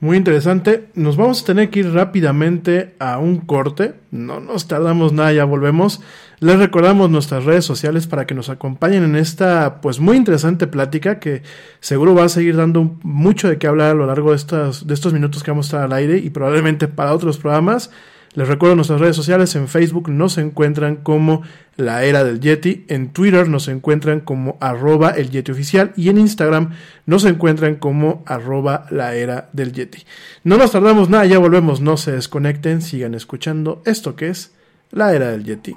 Muy interesante. Nos vamos a tener que ir rápidamente a un corte. No nos tardamos nada, ya volvemos. Les recordamos nuestras redes sociales para que nos acompañen en esta pues muy interesante plática que seguro va a seguir dando mucho de qué hablar a lo largo de estos, de estos minutos que vamos a estar al aire y probablemente para otros programas. Les recuerdo nuestras redes sociales, en Facebook nos encuentran como La Era del Yeti, en Twitter nos encuentran como arroba el Yeti oficial y en Instagram nos encuentran como arroba la Era del Yeti. No nos tardamos nada, ya volvemos, no se desconecten, sigan escuchando esto que es La Era del Yeti.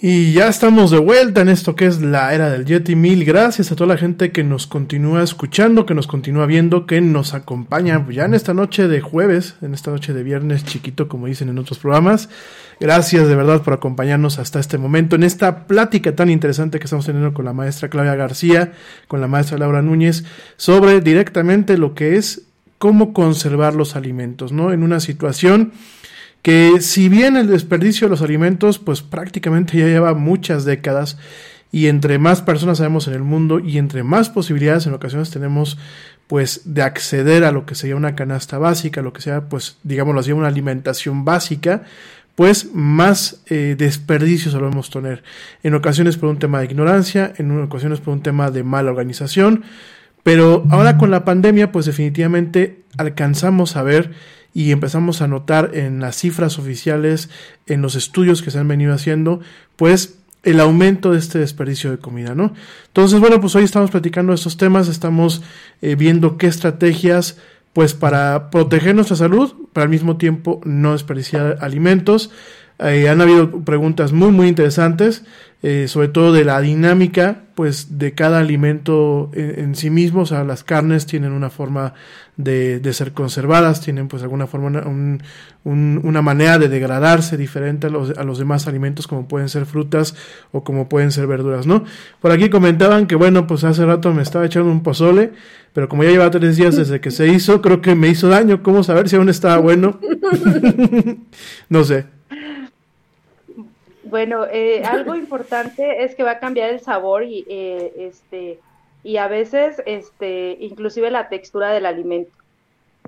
Y ya estamos de vuelta en esto que es la era del Yeti. Mil gracias a toda la gente que nos continúa escuchando, que nos continúa viendo, que nos acompaña ya en esta noche de jueves, en esta noche de viernes chiquito, como dicen en otros programas. Gracias de verdad por acompañarnos hasta este momento en esta plática tan interesante que estamos teniendo con la maestra Claudia García, con la maestra Laura Núñez, sobre directamente lo que es cómo conservar los alimentos, ¿no? En una situación que si bien el desperdicio de los alimentos pues prácticamente ya lleva muchas décadas y entre más personas sabemos en el mundo y entre más posibilidades en ocasiones tenemos pues de acceder a lo que sería una canasta básica, lo que sea pues digámoslo así una alimentación básica, pues más eh, desperdicio solemos tener. En ocasiones por un tema de ignorancia, en ocasiones por un tema de mala organización, pero ahora con la pandemia pues definitivamente alcanzamos a ver y empezamos a notar en las cifras oficiales, en los estudios que se han venido haciendo, pues el aumento de este desperdicio de comida, ¿no? Entonces, bueno, pues hoy estamos platicando estos temas, estamos eh, viendo qué estrategias, pues para proteger nuestra salud, pero al mismo tiempo no desperdiciar alimentos. Eh, han habido preguntas muy, muy interesantes. Eh, sobre todo de la dinámica pues de cada alimento en, sí mismo, o sea, las carnes tienen una forma de, ser conservadas, tienen pues alguna forma, un, una manera de degradarse diferente a los, a los demás alimentos como pueden ser frutas o como pueden ser verduras, ¿no? Por aquí comentaban que bueno, pues hace rato me estaba echando un pozole, pero como ya lleva tres días desde que se hizo, creo que me hizo daño, ¿cómo saber si aún estaba bueno? no sé. Bueno, eh, algo importante es que va a cambiar el sabor y eh, este y a veces este inclusive la textura del alimento.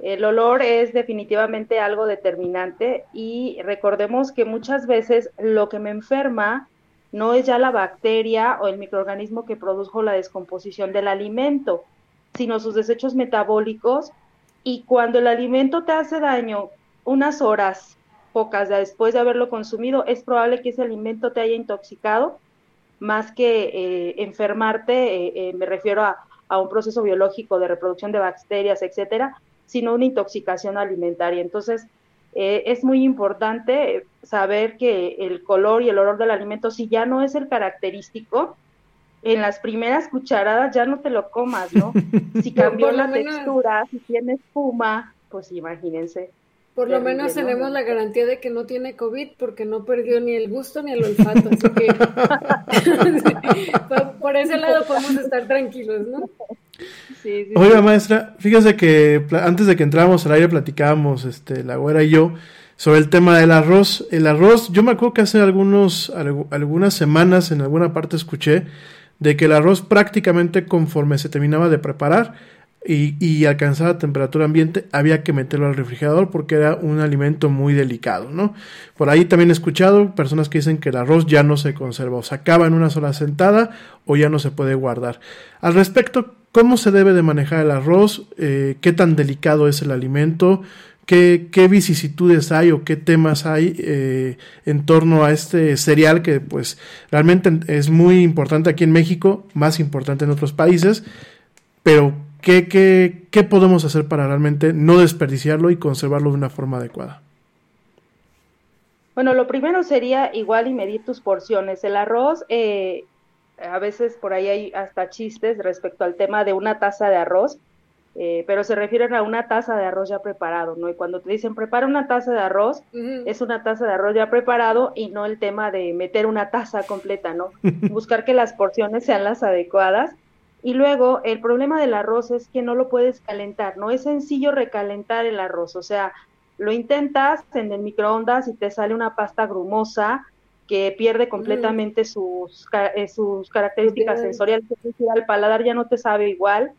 El olor es definitivamente algo determinante y recordemos que muchas veces lo que me enferma no es ya la bacteria o el microorganismo que produjo la descomposición del alimento, sino sus desechos metabólicos y cuando el alimento te hace daño unas horas pocas después de haberlo consumido, es probable que ese alimento te haya intoxicado, más que eh, enfermarte, eh, eh, me refiero a, un proceso biológico de reproducción de bacterias, etcétera, sino una intoxicación alimentaria. Entonces, es muy importante saber que el color y el olor del alimento, si ya no es el característico, en las primeras cucharadas ya no te lo comas, ¿no? Si cambió la textura, si tiene espuma, pues imagínense. Por lo menos tenemos la garantía de que no tiene COVID porque no perdió ni el gusto ni el olfato. Así que por, ese lado podemos estar tranquilos, ¿no? Sí, sí, Oiga, maestra, fíjese que antes de que entráramos al aire platicábamos, este, la güera y yo, sobre el tema del arroz. El arroz, yo me acuerdo que hace algunos, algunas semanas en alguna parte escuché de que el arroz prácticamente conforme se terminaba de preparar, y, y alcanzar la temperatura ambiente había que meterlo al refrigerador porque era un alimento muy delicado, ¿no? Por ahí también he escuchado personas que dicen que el arroz ya no se conserva o se acaba en una sola sentada o ya no se puede guardar. Al respecto, ¿cómo se debe de manejar el arroz? Eh, ¿Qué tan delicado es el alimento? ¿Qué, qué vicisitudes hay o qué temas hay eh, en torno a este cereal que pues realmente es muy importante aquí en México, más importante en otros países, pero ¿Qué, qué, qué podemos hacer para realmente no desperdiciarlo y conservarlo de una forma adecuada? Bueno, lo primero sería igual y medir tus porciones. El arroz, eh, a veces por ahí hay hasta chistes respecto al tema de una taza de arroz, eh, pero se refieren a una taza de arroz ya preparado, ¿no? Y cuando te dicen prepara una taza de arroz, es una taza de arroz ya preparado y no el tema de meter una taza completa, ¿no? Buscar que las porciones sean las adecuadas y luego el problema del arroz es que no lo puedes calentar, no es sencillo recalentar el arroz, o sea, lo intentas en el microondas y te sale una pasta grumosa que pierde mm. completamente sus, eh, sus características sensoriales, al paladar ya no te sabe igual.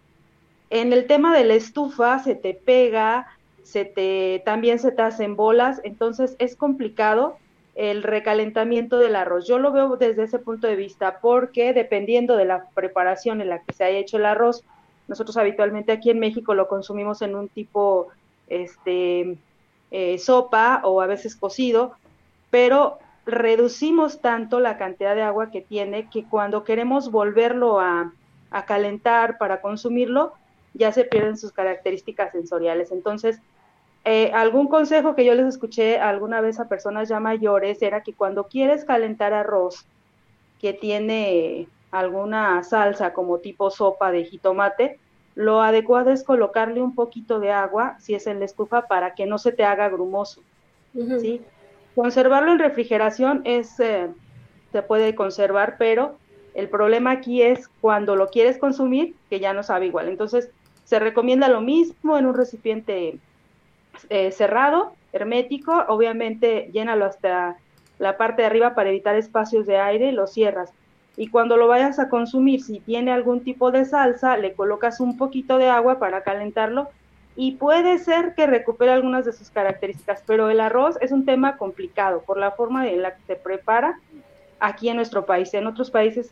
En el tema de la estufa se te pega, se te, también se te hacen bolas, entonces es complicado el recalentamiento del arroz. Yo lo veo desde ese punto de vista porque dependiendo de la preparación en la que se haya hecho el arroz, nosotros habitualmente aquí en México lo consumimos en un tipo este, eh, sopa o a veces cocido, pero reducimos tanto la cantidad de agua que tiene que cuando queremos volverlo a, a calentar para consumirlo, ya se pierden sus características sensoriales. Entonces, eh, algún consejo que yo les escuché alguna vez a personas ya mayores era que cuando quieres calentar arroz que tiene alguna salsa como tipo sopa de jitomate, lo adecuado es colocarle un poquito de agua, si es en la estufa, para que no se te haga grumoso. ¿sí? Conservarlo en refrigeración es, eh, se puede conservar, pero el problema aquí es cuando lo quieres consumir, que ya no sabe igual. Entonces, se recomienda lo mismo en un recipiente eh, cerrado, hermético, obviamente llénalo hasta la parte de arriba para evitar espacios de aire, lo cierras. Y cuando lo vayas a consumir, si tiene algún tipo de salsa, le colocas un poquito de agua para calentarlo y puede ser que recupere algunas de sus características, pero el arroz es un tema complicado por la forma en la que se prepara aquí en nuestro país. En otros países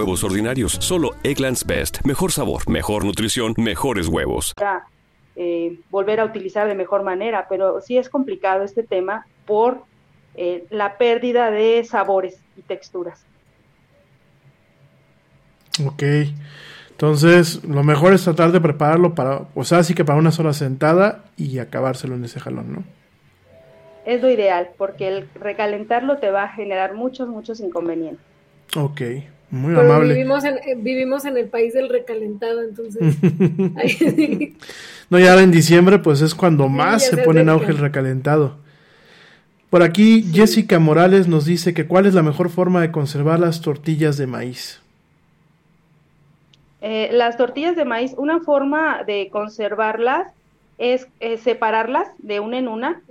huevos ordinarios. Solo Egglands Best. Mejor sabor, mejor nutrición, mejores huevos. Eh, volver a utilizar de mejor manera, pero sí es complicado este tema por eh, la pérdida de sabores y texturas. Ok, entonces lo mejor es tratar de prepararlo para, o sea, sí que para una sola sentada y acabárselo en ese jalón, ¿no? Es lo ideal, porque el recalentarlo te va a generar muchos, muchos inconvenientes. Ok, muy amable. Vivimos en, eh, vivimos en el país del recalentado, entonces. no, y ahora en diciembre, pues es cuando más se pone en auge el recalentado. Por aquí, Jessica Morales nos dice que cuál es la mejor forma de conservar las tortillas de maíz. Eh, las tortillas de maíz, una forma de conservarlas es eh, separarlas de una en una,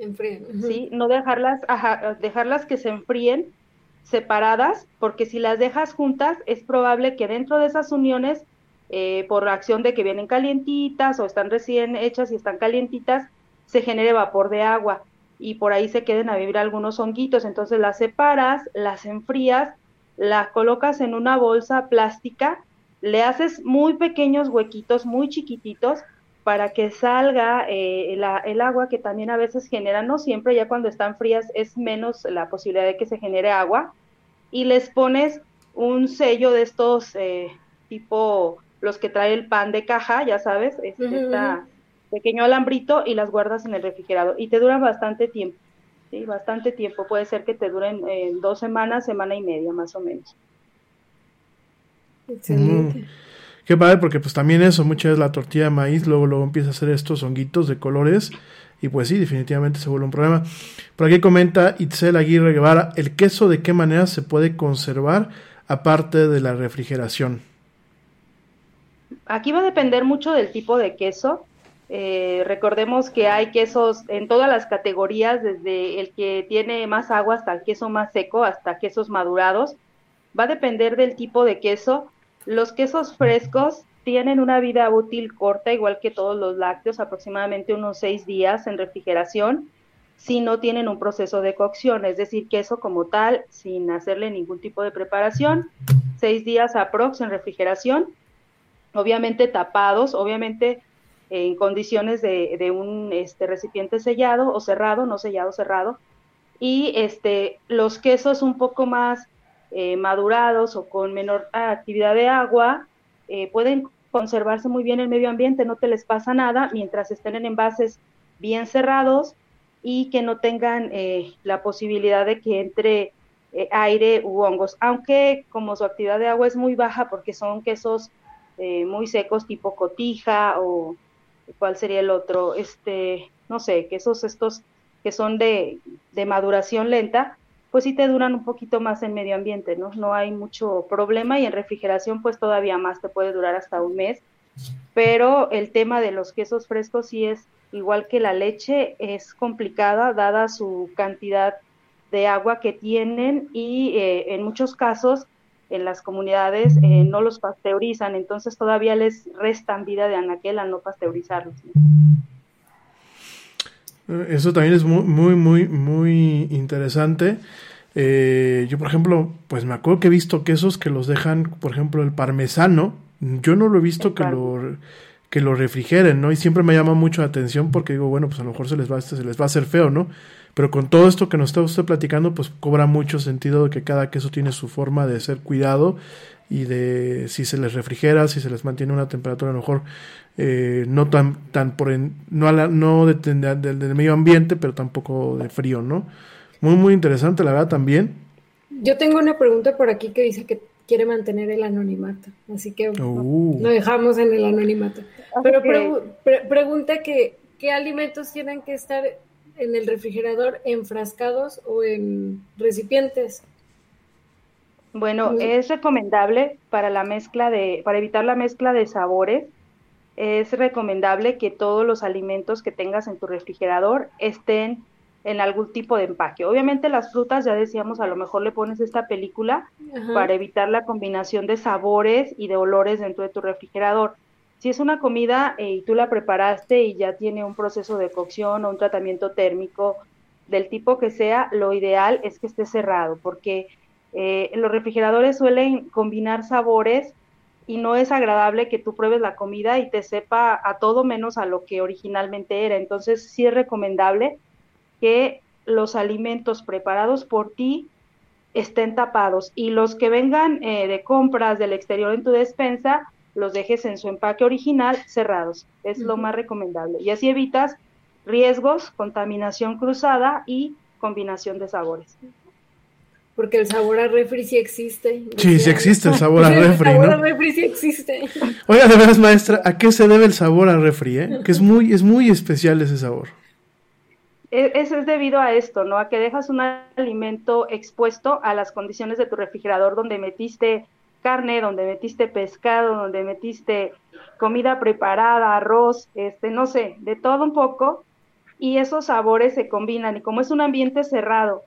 ¿sí? no dejarlas, dejarlas que se enfríen separadas, porque si las dejas juntas, es probable que dentro de esas uniones, eh, por acción de que vienen calientitas o están recién hechas y están calientitas, se genere vapor de agua y por ahí se queden a vivir algunos honguitos. Entonces las separas, las enfrías, las colocas en una bolsa plástica, le haces muy pequeños huequitos, muy chiquititos, para que salga eh, el agua que también a veces genera, no siempre, ya cuando están frías es menos la posibilidad de que se genere agua, y les pones un sello de estos eh, tipo los que trae el pan de caja, ya sabes, este pequeño alambrito y las guardas en el refrigerador y te duran bastante tiempo, sí, bastante tiempo, puede ser que te duren eh, dos semanas, semana y media más o menos. Excelente. Mm. Qué padre, porque pues también eso, muchas veces la tortilla de maíz luego, luego empieza a hacer estos honguitos de colores y pues sí, definitivamente se vuelve un problema. Por aquí comenta Itzel Aguirre Guevara, ¿el queso de qué manera se puede conservar aparte de la refrigeración? Aquí va a depender mucho del tipo de queso. Eh, recordemos que hay quesos en todas las categorías, desde el que tiene más agua hasta el queso más seco, hasta quesos madurados. Va a depender del tipo de queso los quesos frescos tienen una vida útil corta, igual que todos los lácteos, aproximadamente unos seis días en refrigeración, si no tienen un proceso de cocción, es decir, queso como tal, sin hacerle ningún tipo de preparación, seis días aprox en refrigeración, obviamente tapados, obviamente en condiciones de, de un este, recipiente sellado o cerrado, no sellado, cerrado. Y este, los quesos un poco más eh, madurados o con menor actividad de agua eh, pueden conservarse muy bien en el medio ambiente, no te les pasa nada mientras estén en envases bien cerrados y que no tengan eh, la posibilidad de que entre aire u hongos, aunque como su actividad de agua es muy baja porque son quesos muy secos tipo cotija o cuál sería el otro, este, no sé, quesos estos que son de, de maduración lenta, pues sí te duran un poquito más en medio ambiente, ¿no? No hay mucho problema y en refrigeración pues todavía más, te puede durar hasta un mes. Pero el tema de los quesos frescos sí es igual que la leche, es complicada dada su cantidad de agua que tienen y eh, en muchos casos en las comunidades eh, no los pasteurizan, entonces todavía les restan vida de anaquel al no pasteurizarlos. Eso también es muy, muy, muy, muy interesante. Eh, yo, por ejemplo, pues me acuerdo que he visto quesos que los dejan, por ejemplo, el parmesano. Yo no lo he visto que lo, que lo refrigeren, ¿no? Y siempre me llama mucho la atención porque digo, bueno, pues a lo mejor se les va, se les va a hacer feo, ¿no? Pero con todo esto que nos está usted platicando, pues cobra mucho sentido de que cada queso tiene su forma de ser cuidado y de si se les refrigera, si se les mantiene una temperatura a lo mejor eh, no tan, tan por en, no, a la, no de, del medio ambiente, pero tampoco de frío, ¿no? Muy, muy interesante, la verdad, también. Yo tengo una pregunta por aquí que dice que quiere mantener el anonimato, así que uh. no dejamos en el anonimato. Pero pregunta que, ¿qué alimentos tienen que estar en el refrigerador enfrascados o en recipientes? Bueno, es recomendable para la mezcla de, para evitar la mezcla de sabores, es recomendable que todos los alimentos que tengas en tu refrigerador estén en algún tipo de empaque. Obviamente las frutas, ya decíamos, a lo mejor le pones esta película para evitar la combinación de sabores y de olores dentro de tu refrigerador. Si es una comida eh, y tú la preparaste y ya tiene un proceso de cocción o un tratamiento térmico del tipo que sea, lo ideal es que esté cerrado, porque eh, los refrigeradores suelen combinar sabores y no es agradable que tú pruebes la comida y te sepa a todo menos a lo que originalmente era. Entonces sí es recomendable que los alimentos preparados por ti estén tapados y los que vengan eh, de compras del exterior en tu despensa los dejes en su empaque original cerrados. Es lo más recomendable. Y así evitas riesgos, contaminación cruzada y combinación de sabores porque el sabor a refri sí existe. Sí, sí existe el sabor a refri, El sabor a refri sí existe. Oiga, de veras, maestra, ¿a qué se debe el sabor a refri? Eh? Que es muy, es muy especial ese sabor. E, eso es debido a esto, ¿no? A que dejas un alimento expuesto a las condiciones de tu refrigerador donde metiste carne, donde metiste pescado, donde metiste comida preparada, arroz, este, no sé, de todo un poco, y esos sabores se combinan y como es un ambiente cerrado,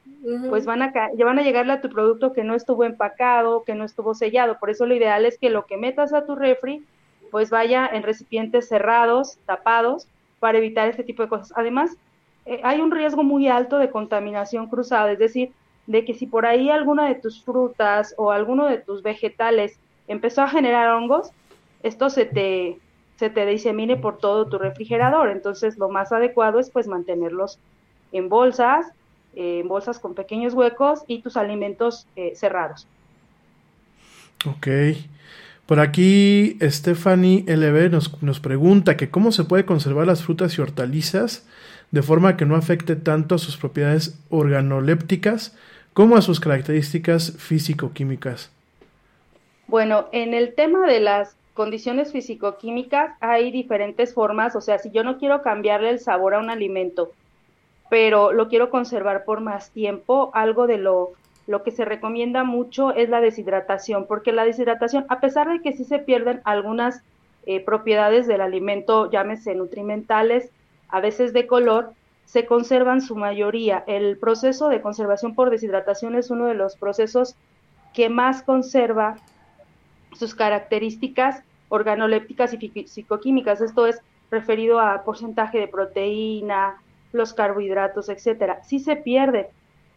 pues van a, ya van a llegarle a tu producto que no estuvo empacado, que no estuvo sellado. Por eso lo ideal es que lo que metas a tu refri, pues vaya en recipientes cerrados, tapados, para evitar este tipo de cosas. Además, eh, hay un riesgo muy alto de contaminación cruzada, es decir, de que si por ahí alguna de tus frutas o alguno de tus vegetales empezó a generar hongos, esto se te, se te disemine por todo tu refrigerador. Entonces, lo más adecuado es pues mantenerlos en bolsas, eh, en bolsas con pequeños huecos y tus alimentos eh, cerrados. Ok. Por aquí Stephanie LB nos, nos pregunta que cómo se puede conservar las frutas y hortalizas de forma que no afecte tanto a sus propiedades organolépticas como a sus características físico-químicas. Bueno, en el tema de las condiciones físico-químicas hay diferentes formas, o sea, si yo no quiero cambiarle el sabor a un alimento, pero lo quiero conservar por más tiempo, algo de lo, lo que se recomienda mucho es la deshidratación, porque la deshidratación, a pesar de que sí se pierden algunas eh, propiedades del alimento, llámese nutrimentales, a veces de color, se conservan su mayoría. El proceso de conservación por deshidratación es uno de los procesos que más conserva sus características organolépticas y psicoquímicas. Esto es referido a porcentaje de proteína, los carbohidratos, etcétera. Sí se pierde,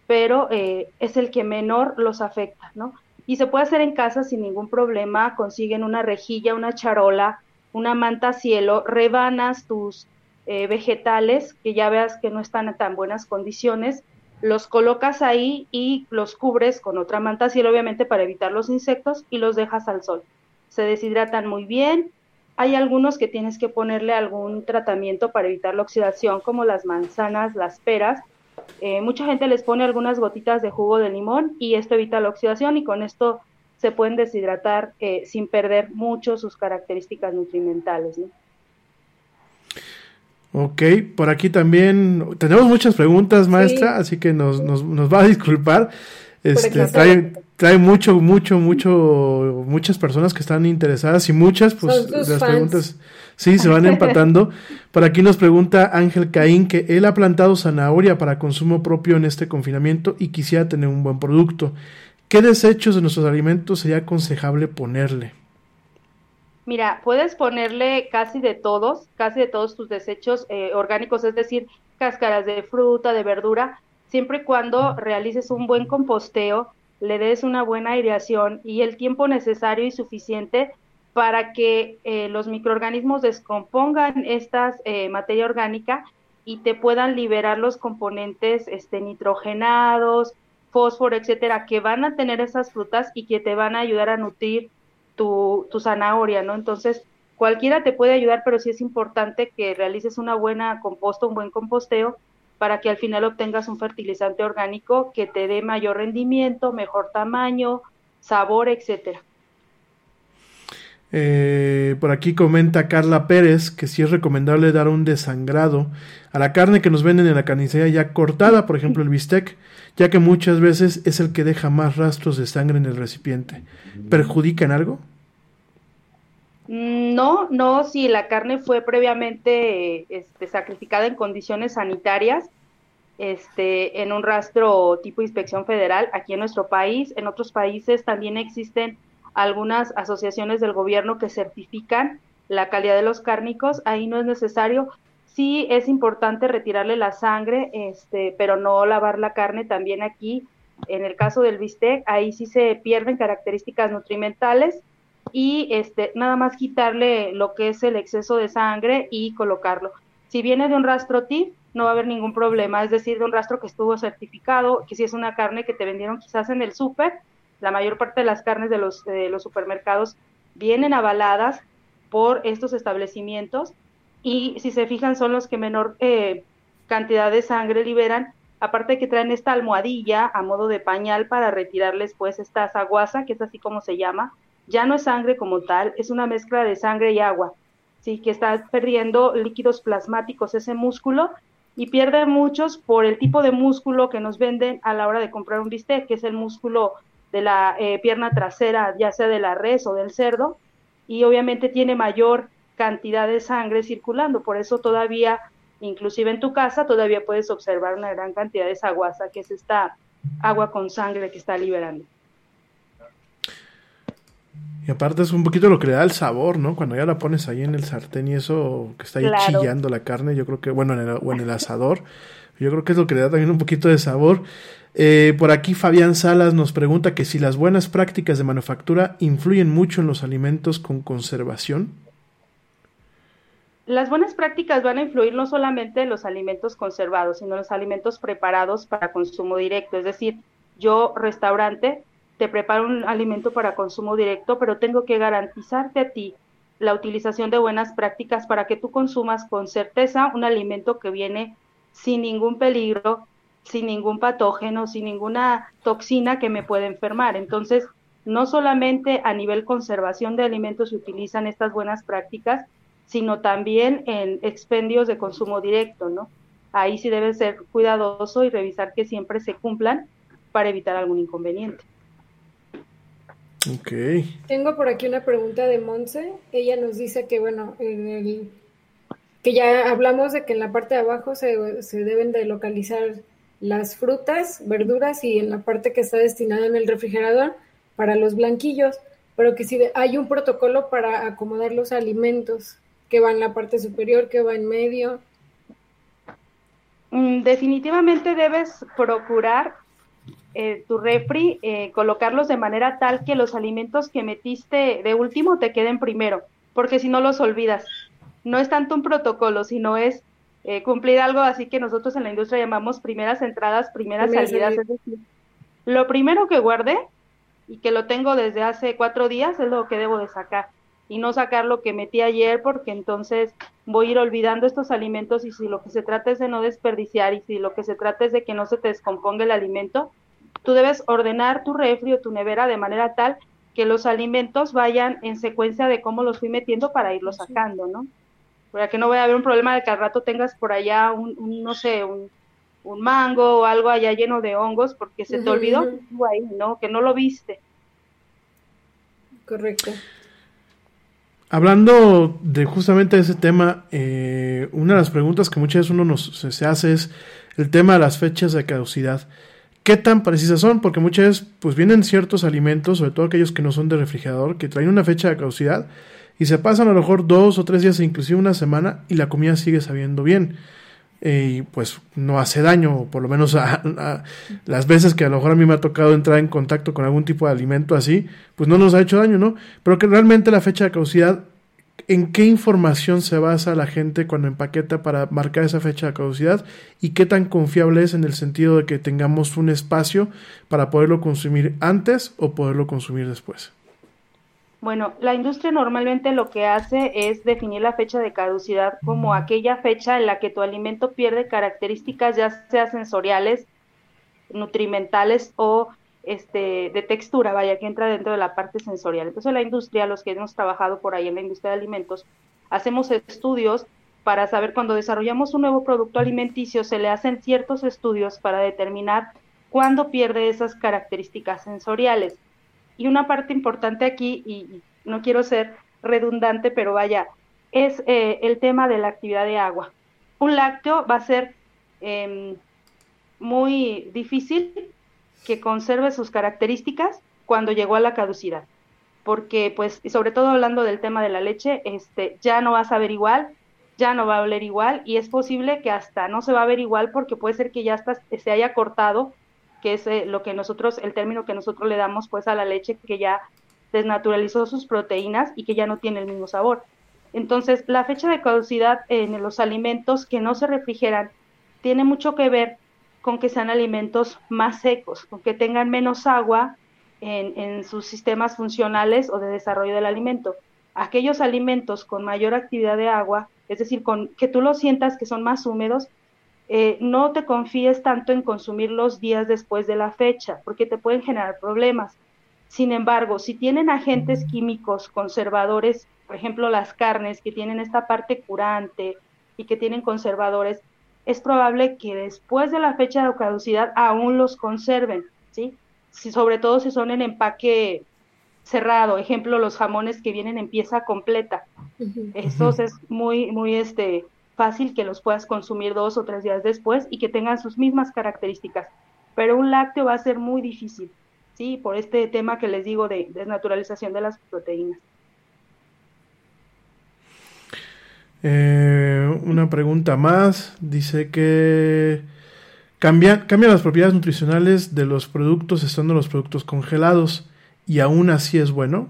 pero eh, es el que menor los afecta, ¿no? Y se puede hacer en casa sin ningún problema, consiguen una rejilla, una charola una manta cielo, rebanas tus eh, vegetales que ya veas que no están en tan buenas condiciones, los colocas ahí y los cubres con otra manta cielo, obviamente para evitar los insectos, y los dejas al sol. Se deshidratan muy bien. Hay algunos que tienes que ponerle algún tratamiento para evitar la oxidación, como las manzanas, las peras. Eh, mucha gente les pone algunas gotitas de jugo de limón y esto evita la oxidación y con esto se pueden deshidratar eh, sin perder mucho sus características nutrimentales. Ok, por aquí también tenemos muchas preguntas, maestra, así que nos, nos, nos, va a disculpar. Este, trae, trae mucho, mucho, mucho, muchas personas que están interesadas y muchas, pues las preguntas, sí, se van empatando. por aquí nos pregunta Ángel Caín que él ha plantado zanahoria para consumo propio en este confinamiento y quisiera tener un buen producto. ¿Qué desechos de nuestros alimentos sería aconsejable ponerle? Mira, puedes ponerle casi de todos, casi de todos tus desechos eh, orgánicos, es decir, cáscaras de fruta, de verdura, siempre y cuando realices un buen composteo, le des una buena aireación y el tiempo necesario y suficiente para que eh, los microorganismos descompongan esta eh, materia orgánica y te puedan liberar los componentes este, nitrogenados, fósforo, etcétera, que van a tener esas frutas y que te van a ayudar a nutrir tu, tu zanahoria, ¿no? Entonces, cualquiera te puede ayudar, pero sí es importante que realices una buena composta, un buen composteo, para que al final obtengas un fertilizante orgánico que te dé mayor rendimiento, mejor tamaño, sabor, etcétera. Eh, por aquí comenta Carla Pérez que sí es recomendable dar un desangrado a la carne que nos venden en la carnicería ya cortada, por ejemplo el bistec, ya que muchas veces es el que deja más rastros de sangre en el recipiente. ¿Perjudica en algo? Mm, no, no, si la carne fue previamente este, sacrificada en condiciones sanitarias, este, en un rastro tipo inspección federal aquí en nuestro país. En otros países también existen algunas asociaciones del gobierno que certifican la calidad de los cárnicos. Ahí no es necesario. Sí es importante retirarle la sangre, este, pero no lavar la carne. También aquí, en el caso del bistec, ahí sí se pierden características nutrimentales y este, nada más quitarle lo que es el exceso de sangre y colocarlo. Si viene de un rastro TIF, no va a haber ningún problema, es decir, de un rastro que estuvo certificado, que si es una carne que te vendieron quizás en el súper, la mayor parte de las carnes de los, de los supermercados vienen avaladas por estos establecimientos y si se fijan son los que menor eh, cantidad de sangre liberan, aparte de que traen esta almohadilla a modo de pañal para retirarles pues esta saguasa, que es así como se llama, ya no es sangre como tal, es una mezcla de sangre y agua, sí que está perdiendo líquidos plasmáticos ese músculo y pierde muchos por el tipo de músculo que nos venden a la hora de comprar un bistec, que es el músculo de la eh, pierna trasera, ya sea de la res o del cerdo, y obviamente tiene mayor cantidad de sangre circulando, por eso todavía, inclusive en tu casa, todavía puedes observar una gran cantidad de saguasa, que es esta agua con sangre que está liberando. Y aparte es un poquito lo que le da el sabor, ¿no? Cuando ya la pones ahí en el sartén y eso que está ahí chillando la carne, yo creo que, bueno, en el, o en el asador, yo creo que es lo que le da también un poquito de sabor. Eh, por aquí Fabián Salas nos pregunta que si las buenas prácticas de manufactura influyen mucho en los alimentos con conservación. Las buenas prácticas van a influir no solamente en los alimentos conservados, sino en los alimentos preparados para consumo directo. Es decir, yo, restaurante, te preparo un alimento para consumo directo, pero tengo que garantizarte a ti la utilización de buenas prácticas para que tú consumas con certeza un alimento que viene sin ningún peligro, sin ningún patógeno, sin ninguna toxina que me pueda enfermar. Entonces, no solamente a nivel conservación de alimentos se utilizan estas buenas prácticas, sino también en expendios de consumo directo, ¿no? Ahí sí debe ser cuidadoso y revisar que siempre se cumplan para evitar algún inconveniente. Ok. Tengo por aquí una pregunta de Monse. Ella nos dice que, bueno, en el, que ya hablamos de que en la parte de abajo se, se deben de localizar las frutas, verduras y en la parte que está destinada en el refrigerador para los blanquillos, pero que si hay un protocolo para acomodar los alimentos, que va en la parte superior, que va en medio. Mm, definitivamente debes procurar eh, tu refri, eh, colocarlos de manera tal que los alimentos que metiste de último te queden primero. porque si no los olvidas. No es tanto un protocolo, sino es eh, cumplir algo así que nosotros en la industria llamamos primeras entradas, primeras salidas. Es decir, lo primero que guardé y que lo tengo desde hace cuatro días es lo que debo de sacar y no sacar lo que metí ayer porque entonces voy a ir olvidando estos alimentos y si lo que se trata es de no desperdiciar y si lo que se trata es de que no se te descomponga el alimento, tú debes ordenar tu refri o tu nevera de manera tal que los alimentos vayan en secuencia de cómo los fui metiendo para irlos sacando, ¿no? Para que no vaya a haber un problema de que al rato tengas por allá un, no sé, un, un, mango o algo allá lleno de hongos porque se te olvidó ahí, ¿no? Que no lo viste. Correcto. Hablando de justamente ese tema, eh, una de las preguntas que muchas veces uno nos, se, hace es el tema de las fechas de caducidad. ¿Qué tan precisas son? Porque muchas veces pues vienen ciertos alimentos, sobre todo aquellos que no son de refrigerador, que traen una fecha de caducidad y se pasan a lo mejor dos o tres días, inclusive una semana, y la comida sigue sabiendo bien. Y pues no hace daño, o por lo menos a, las veces que a lo mejor a mí me ha tocado entrar en contacto con algún tipo de alimento así, pues no nos ha hecho daño, ¿no? Pero que realmente la fecha de caducidad, ¿en qué información se basa la gente cuando empaqueta para marcar esa fecha de caducidad? ¿Y qué tan confiable es en el sentido de que tengamos un espacio para poderlo consumir antes o poderlo consumir después? Bueno, la industria normalmente lo que hace es definir la fecha de caducidad como aquella fecha en la que tu alimento pierde características ya sea sensoriales, nutrimentales o este, de textura, vaya, que entra dentro de la parte sensorial. Entonces la industria, los que hemos trabajado por ahí en la industria de alimentos, hacemos estudios para saber cuando desarrollamos un nuevo producto alimenticio, se le hacen ciertos estudios para determinar cuándo pierde esas características sensoriales. Y una parte importante aquí, y, no quiero ser redundante, pero vaya, es eh, el tema de la actividad de agua. Un lácteo va a ser em, muy difícil que conserve sus características cuando llegó a la caducidad, porque pues, y sobre todo hablando del tema de la leche, este, ya no va a saber igual, ya no va a oler igual y es posible que hasta no se va a ver igual porque puede ser que ya hasta se haya cortado que es eh, lo que nosotros, el término que nosotros le damos pues a la leche que ya desnaturalizó sus proteínas y que ya no tiene el mismo sabor. Entonces, la fecha de caducidad en los alimentos que no se refrigeran tiene mucho que ver con que sean alimentos más secos, con que tengan menos agua en, en sus sistemas funcionales o de desarrollo del alimento. Aquellos alimentos con mayor actividad de agua, es decir, con que tú lo sientas que son más húmedos, eh, no te confíes tanto en consumirlos días después de la fecha, porque te pueden generar problemas. Sin embargo, si tienen agentes químicos conservadores, por ejemplo las carnes que tienen esta parte curante y que tienen conservadores, es probable que después de la fecha de caducidad aún los conserven, ¿sí? Si, sobre todo si son en empaque cerrado, ejemplo los jamones que vienen en pieza completa. Eso es muy, muy este, fácil que los puedas consumir dos o tres días después y que tengan sus mismas características. Pero un lácteo va a ser muy difícil, ¿sí? Por este tema que les digo de desnaturalización de las proteínas. Eh, una pregunta más. Dice que cambia, cambia las propiedades nutricionales de los productos estando los productos congelados y aún así es bueno.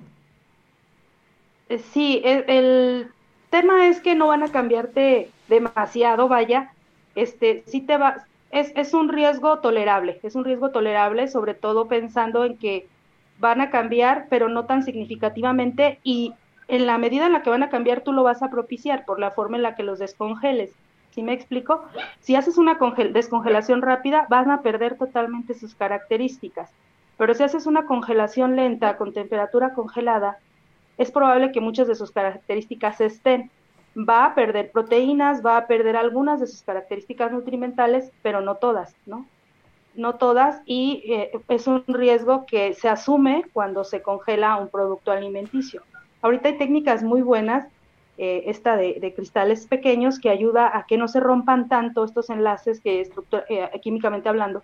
Eh, sí, el tema es que no van a cambiarte demasiado, vaya, este, si te va, es, es un riesgo tolerable, es un riesgo tolerable, sobre todo pensando en que van a cambiar, pero no tan significativamente, y en la medida en la que van a cambiar, tú lo vas a propiciar por la forma en la que los descongeles. ¿Sí me explico? Si haces una descongelación rápida, van a perder totalmente sus características. Pero si haces una congelación lenta con temperatura congelada, es probable que muchas de sus características estén. Va a perder proteínas, va a perder algunas de sus características nutrimentales, pero no todas, ¿no? No todas, y eh, es un riesgo que se asume cuando se congela un producto alimenticio. Ahorita hay técnicas muy buenas, eh, esta de, cristales pequeños, que ayuda a que no se rompan tanto estos enlaces que eh, químicamente hablando,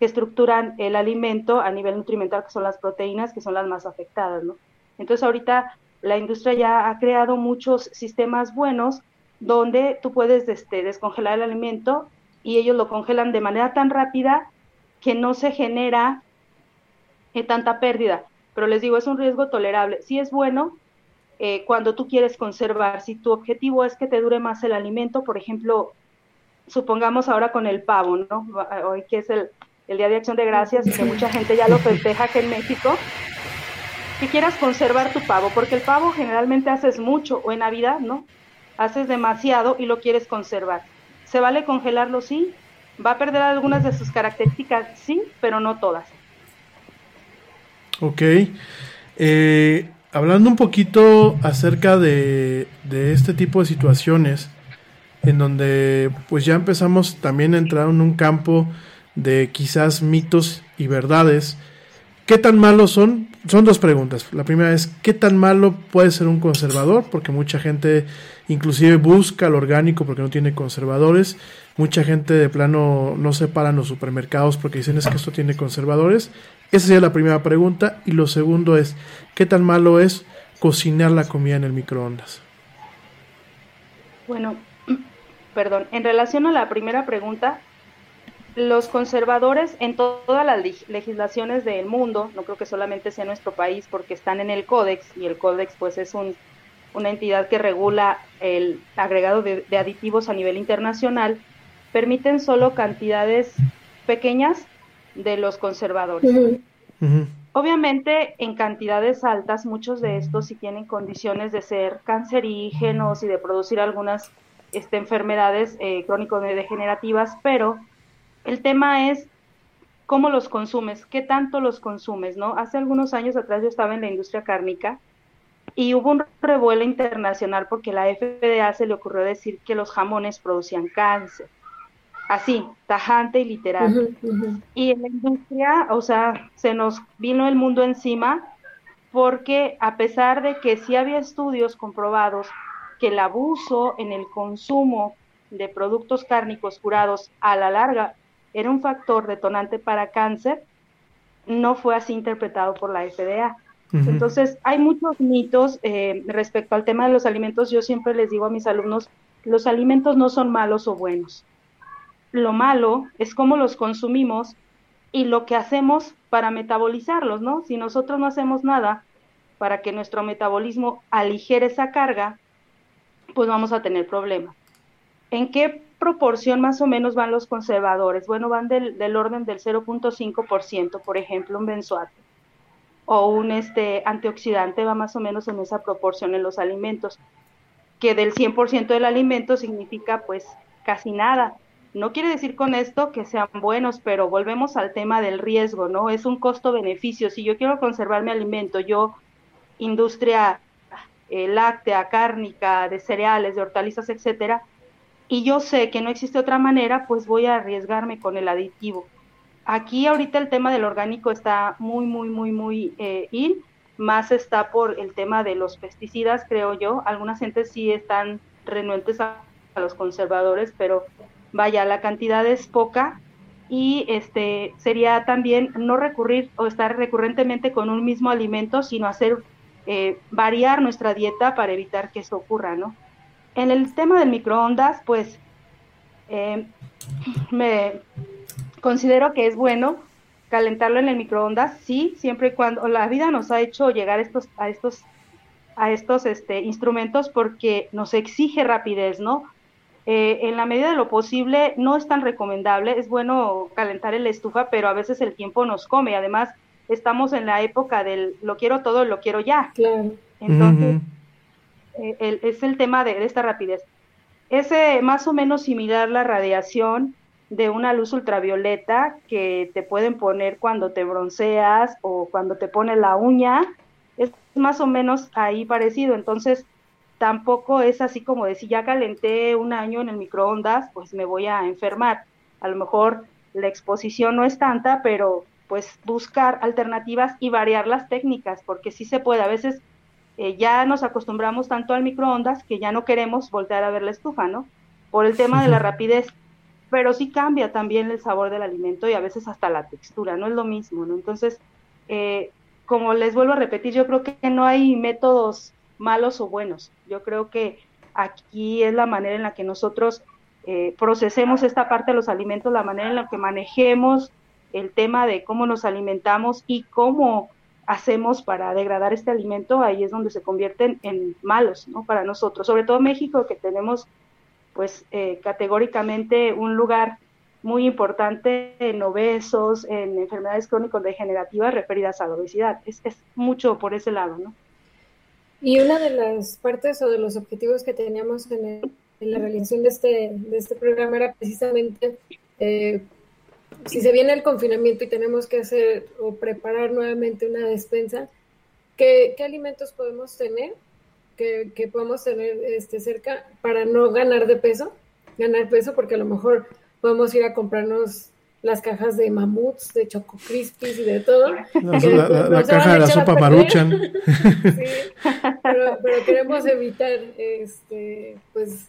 que estructuran el alimento a nivel nutrimental, que son las proteínas, que son las más afectadas, ¿no? Entonces ahorita la industria ya ha creado muchos sistemas buenos donde tú puedes este, descongelar el alimento y ellos lo congelan de manera tan rápida que no se genera eh, tanta pérdida. Pero les digo, es un riesgo tolerable. Sí es bueno, eh, cuando tú quieres conservar. Si tu objetivo es que te dure más el alimento, por ejemplo, supongamos ahora con el pavo, ¿no? Hoy que es el Día de Acción de Gracias y que mucha gente ya lo festeja aquí en México, que quieras conservar tu pavo, porque el pavo generalmente haces mucho, o en Navidad, ¿no? Haces demasiado y lo quieres conservar. ¿Se vale congelarlo? Sí. ¿Va a perder algunas de sus características? Sí, pero no todas. Ok. Eh, hablando un poquito acerca de, de este tipo de situaciones, en donde pues ya empezamos también a entrar en un campo de quizás mitos y verdades. ¿Qué tan malos son? Son dos preguntas. La primera es, ¿qué tan malo puede ser un conservador? Porque mucha gente inclusive busca lo orgánico porque no tiene conservadores. Mucha gente de plano no se para en los supermercados porque dicen es que esto tiene conservadores. Esa sería la primera pregunta. Y lo segundo es, ¿qué tan malo es cocinar la comida en el microondas? Bueno, perdón, en relación a la primera pregunta, los conservadores en todas las legislaciones del mundo, no creo que solamente sea nuestro país porque están en el códex y el códex pues es un, una entidad que regula el agregado de, aditivos a nivel internacional, permiten solo cantidades pequeñas de los conservadores. Obviamente en cantidades altas muchos de estos sí tienen condiciones de ser cancerígenos y de producir algunas este, enfermedades eh, crónico-degenerativas, pero el tema es cómo los consumes, qué tanto los consumes, ¿no? Hace algunos años atrás yo estaba en la industria cárnica y hubo un revuelo internacional porque la FDA se le ocurrió decir que los jamones producían cáncer. Así, tajante y literal. Y en la industria, o sea, se nos vino el mundo encima porque a pesar de que sí había estudios comprobados que el abuso en el consumo de productos cárnicos curados a la larga era un factor detonante para cáncer, no fue así interpretado por la FDA. Entonces, hay muchos mitos eh, respecto al tema de los alimentos. Yo siempre les digo a mis alumnos, los alimentos no son malos o buenos. Lo malo es cómo los consumimos y lo que hacemos para metabolizarlos, ¿no? Si nosotros no hacemos nada para que nuestro metabolismo aligere esa carga, pues vamos a tener problemas. ¿En qué proporción más o menos van los conservadores? Bueno, van del, del orden del 0.5%, por ejemplo, un benzoato o un este, antioxidante va más o menos en esa proporción en los alimentos, que del 100% del alimento significa pues casi nada. No quiere decir con esto que sean buenos, pero volvemos al tema del riesgo, ¿no? Es un costo-beneficio. Si yo quiero conservar mi alimento, yo, industria eh, láctea, cárnica, de cereales, de hortalizas, etcétera, y yo sé que no existe otra manera, pues voy a arriesgarme con el aditivo. Aquí ahorita el tema del orgánico está muy, muy, muy, muy eh, in, más está por el tema de los pesticidas, creo yo. Algunas gentes sí están renuentes a, los conservadores, pero vaya, la cantidad es poca y este sería también no recurrir o estar recurrentemente con un mismo alimento, sino hacer eh, variar nuestra dieta para evitar que eso ocurra, ¿no? En el tema del microondas, pues eh, me considero que es bueno calentarlo en el microondas, sí, siempre y cuando la vida nos ha hecho llegar estos, a estos, a estos este, instrumentos porque nos exige rapidez, ¿no? Eh, en la medida de lo posible no es tan recomendable, es bueno calentar en la estufa, pero a veces el tiempo nos come, además estamos en la época del lo quiero todo, lo quiero ya. Claro. Entonces, eh, es el tema de, esta rapidez. Es eh, más o menos similar la radiación de una luz ultravioleta que te pueden poner cuando te bronceas o cuando te pone la uña. Es más o menos ahí parecido. Entonces, tampoco es así como de si ya calenté un año en el microondas, pues me voy a enfermar. A lo mejor la exposición no es tanta, pero pues buscar alternativas y variar las técnicas, porque sí se puede. A veces eh, ya nos acostumbramos tanto al microondas que ya no queremos voltear a ver la estufa, ¿no? Por el tema de la rapidez. Pero sí cambia también el sabor del alimento y a veces hasta la textura, no es lo mismo, ¿no? Entonces, eh, como les vuelvo a repetir, yo creo que no hay métodos malos o buenos. Yo creo que aquí es la manera en la que nosotros eh, procesemos esta parte de los alimentos, la manera en la que manejemos el tema de cómo nos alimentamos y cómo hacemos para degradar este alimento, ahí es donde se convierten en malos, ¿no? Para nosotros, sobre todo México, que tenemos, pues, eh, categóricamente un lugar muy importante en obesos, en enfermedades crónico-degenerativas referidas a la obesidad. Es, es mucho por ese lado, ¿no? Y una de las partes o de los objetivos que teníamos en, la realización de este, de este programa era precisamente eh, si se viene el confinamiento y tenemos que hacer o preparar nuevamente una despensa, ¿qué, alimentos podemos tener que, que, podemos tener este, cerca para no ganar de peso? Ganar peso porque a lo mejor podemos ir a comprarnos las cajas de mamuts, de choco crispies y de todo. la, caja de la sopa maruchan. sí, pero, pero, queremos evitar este pues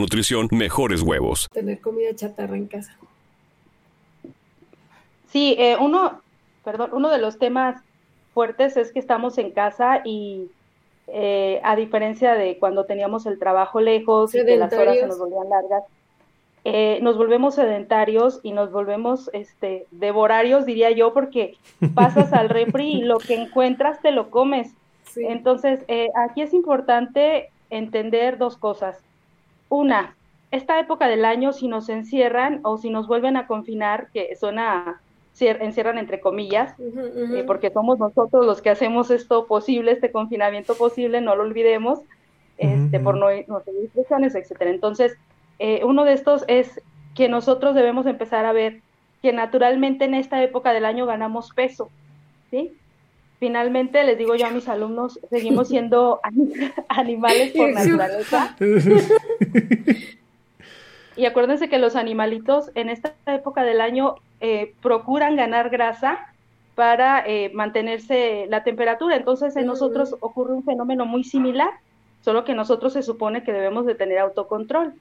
nutrición, mejores huevos. Tener comida chatarra en casa. Sí, eh, uno, perdón, uno de los temas fuertes es que estamos en casa y eh, a diferencia de cuando teníamos el trabajo lejos y que las horas se nos volvían largas, eh, nos volvemos sedentarios y nos volvemos este devorarios, diría yo, porque pasas al refri y lo que encuentras te lo comes. Entonces, aquí es importante entender dos cosas. Una, esta época del año, si nos encierran o si nos vuelven a confinar, que suena, encierran entre comillas, eh, porque somos nosotros los que hacemos esto posible, este confinamiento posible, no lo olvidemos, este, por no, no seguir instrucciones, etcétera. Entonces, eh, uno de estos es que nosotros debemos empezar a ver que naturalmente en esta época del año ganamos peso, ¿sí? Finalmente les digo yo a mis alumnos, seguimos siendo animales por naturaleza. Y acuérdense que los animalitos en esta época del año eh, procuran ganar grasa para eh, mantenerse la temperatura. Entonces en nosotros ocurre un fenómeno muy similar, solo que nosotros se supone que debemos de tener autocontrol.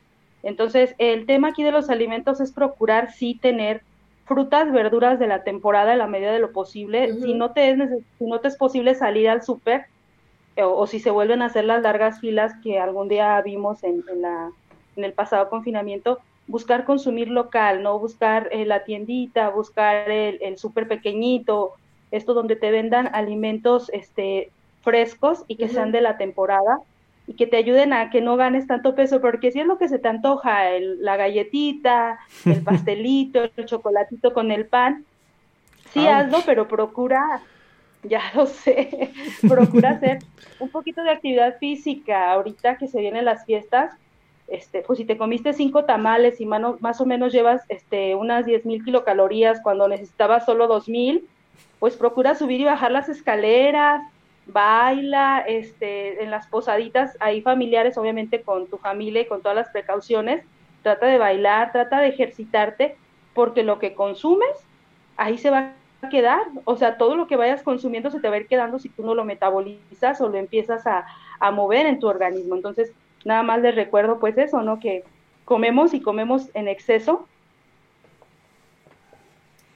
Entonces el tema aquí de los alimentos es procurar sí tener frutas, verduras de la temporada en la medida de lo posible. Si no te es si no te es posible salir al súper eh, o, si se vuelven a hacer las largas filas que algún día vimos en, la, en el pasado confinamiento, buscar consumir local, no buscar eh, la tiendita, buscar el, el súper pequeñito, esto donde te vendan alimentos este, frescos y que sean de la temporada y que te ayuden a que no ganes tanto peso, porque si es lo que se te antoja, la galletita, el pastelito, el chocolatito con el pan, sí hazlo, pero procura, ya lo sé, procura hacer un poquito de actividad física ahorita que se vienen las fiestas, este, pues si te comiste cinco tamales y más o menos llevas este, unas diez mil kilocalorías cuando necesitabas solo dos mil, pues procura subir y bajar las escaleras, baila, este, en las posaditas, ahí familiares, obviamente con tu familia y con todas las precauciones, trata de bailar, trata de ejercitarte, porque lo que consumes, ahí se va a quedar, o sea, todo lo que vayas consumiendo se te va a ir quedando si tú no lo metabolizas o lo empiezas a, a mover en tu organismo. Entonces, nada más les recuerdo pues eso, ¿no? Que comemos y comemos en exceso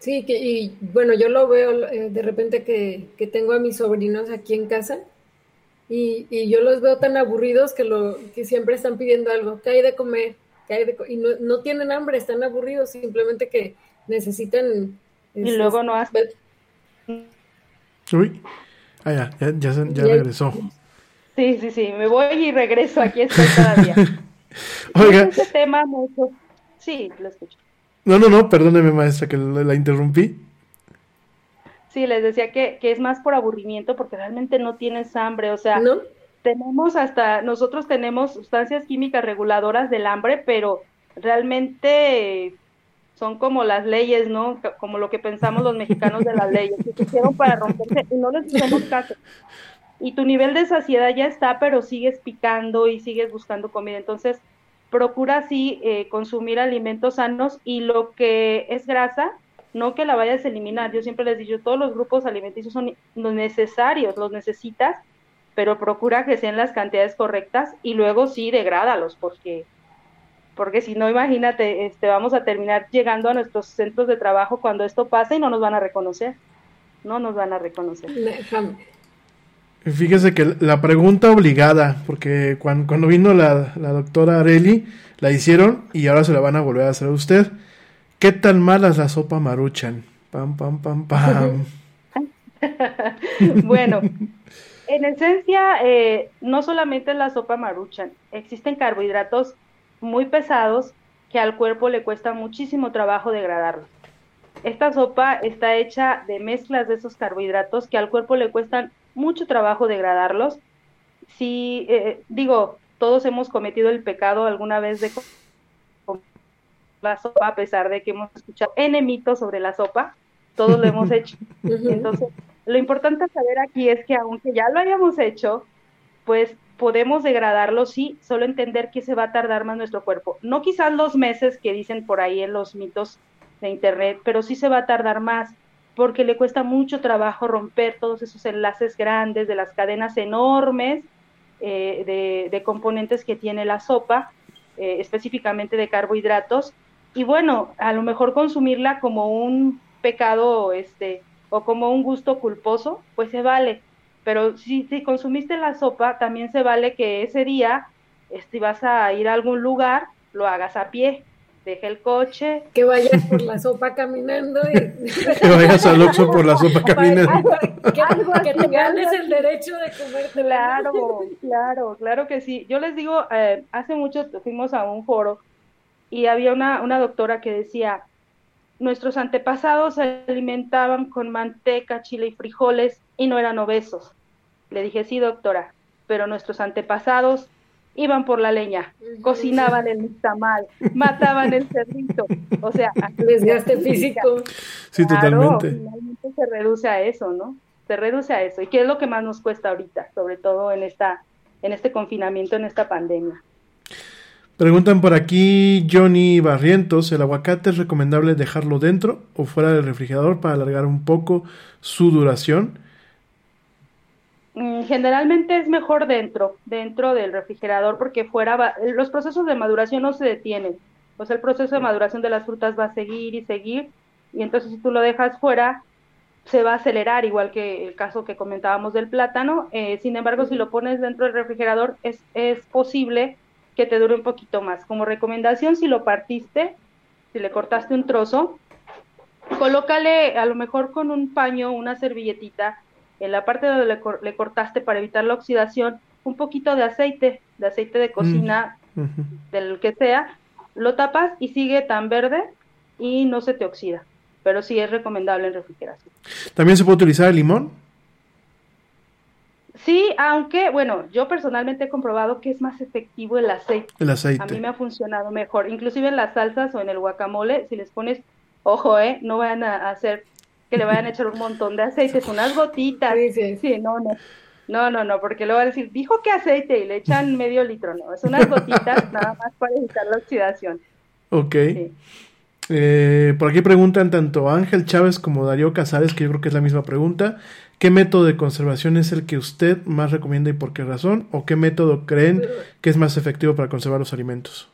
Sí, que, y bueno, yo lo veo eh, de repente que, que, tengo a mis sobrinos aquí en casa y, y, yo los veo tan aburridos que, lo, que siempre están pidiendo algo, que hay de comer, que hay de y no, no tienen hambre, están aburridos, simplemente que necesitan... Y luego no hacen... Uy, ah, ya, ya, ya, regresó. Sí, sí, sí, me voy y regreso, aquí estoy todavía. Oiga. Este tema mucho... Sí, lo escucho. No, no, no, perdóneme maestra que la, interrumpí. Sí, les decía que, que, es más por aburrimiento porque realmente no tienes hambre, o sea, ¿No? tenemos hasta, nosotros tenemos sustancias químicas reguladoras del hambre, pero realmente son como las leyes, ¿no? Como lo que pensamos los mexicanos de las leyes, que se hicieron para romperse y no les hacemos caso. Y tu nivel de saciedad ya está, pero sigues picando y sigues buscando comida. Entonces, procura sí eh, consumir alimentos sanos y lo que es grasa, no que la vayas a eliminar. Yo siempre les digo, todos los grupos alimenticios son necesarios, los necesitas, pero procura que sean las cantidades correctas y luego sí degrádalos, porque porque si no, imagínate, este, vamos a terminar llegando a nuestros centros de trabajo cuando esto pase y no nos van a reconocer, no nos van a reconocer. Fíjese que la pregunta obligada, porque cuando, cuando vino la, la doctora Areli, la hicieron y ahora se la van a volver a hacer a usted. ¿Qué tan mala es la sopa maruchan? Pam, pam, pam, pam. bueno, en esencia, eh, no solamente la sopa maruchan, existen carbohidratos muy pesados que al cuerpo le cuesta muchísimo trabajo degradarlos. Esta sopa está hecha de mezclas de esos carbohidratos que al cuerpo le cuestan mucho trabajo degradarlos. Si, eh, digo, todos hemos cometido el pecado alguna vez de la sopa, a pesar de que hemos escuchado N mitos sobre la sopa, todos lo hemos hecho. Entonces, lo importante saber aquí es que aunque ya lo hayamos hecho, pues podemos degradarlo, sí, solo entender que se va a tardar más nuestro cuerpo. No quizás los meses que dicen por ahí en los mitos de Internet, pero sí se va a tardar más porque le cuesta mucho trabajo romper todos esos enlaces grandes de las cadenas enormes eh, de, componentes que tiene la sopa, eh, específicamente de carbohidratos. Y bueno, a lo mejor consumirla como un pecado este, o como un gusto culposo, pues se vale pero si, si consumiste la sopa, también se vale que ese día, si vas a ir a algún lugar, lo hagas a pie. Deje el coche. Que vayas por la sopa caminando. Y... que vayas al Oxxo por la sopa caminando. que, te ganes el derecho de comer. Claro, claro, claro que sí. Yo les digo, eh, hace mucho fuimos a un foro y había una, una doctora que decía, nuestros antepasados se alimentaban con manteca, chile y frijoles y no eran obesos. Le dije, sí, doctora, pero nuestros antepasados iban por la leña, cocinaban el tamal, mataban el cerdito, o sea, desgaste físico. Sí, totalmente. Finalmente se reduce a eso, ¿no? Se reduce a eso. ¿Y qué es lo que más nos cuesta ahorita, sobre todo en esta en este confinamiento, en esta pandemia? Preguntan por aquí Johnny Barrientos, ¿el aguacate es recomendable dejarlo dentro o fuera del refrigerador para alargar un poco su duración? Generalmente es mejor dentro, dentro del refrigerador, porque fuera los procesos de maduración no se detienen. O sea, el proceso de maduración de las frutas va a seguir y seguir, y entonces si tú lo dejas fuera, se va a acelerar, igual que el caso que comentábamos del plátano. Eh, sin embargo, si lo pones dentro del refrigerador, es, es posible que te dure un poquito más. Como recomendación, si lo partiste, si le cortaste un trozo, colócale a lo mejor con un paño, una servilletita, en la parte donde le, cortaste para evitar la oxidación, un poquito de aceite, de aceite de cocina, mm, del que sea, lo tapas y sigue tan verde y no se te oxida. Pero sí es recomendable en refrigeración. ¿También se puede utilizar el limón? Sí, aunque, bueno, yo personalmente he comprobado que es más efectivo el aceite. El aceite. A mí me ha funcionado mejor. Inclusive en las salsas o en el guacamole, si les pones, ojo, eh, no vayan a hacer que le vayan a echar un montón de aceite, son unas gotitas. Sí, sí. no, no. No, no, no, porque luego van a decir, dijo que aceite y le echan medio litro, no, es unas gotitas nada más para evitar la oxidación. Ok. Eh, por aquí preguntan tanto Ángel Chávez como Darío Casares, que yo creo que es la misma pregunta. ¿Qué método de conservación es el que usted más recomienda y por qué razón? ¿O qué método creen que es más efectivo para conservar los alimentos?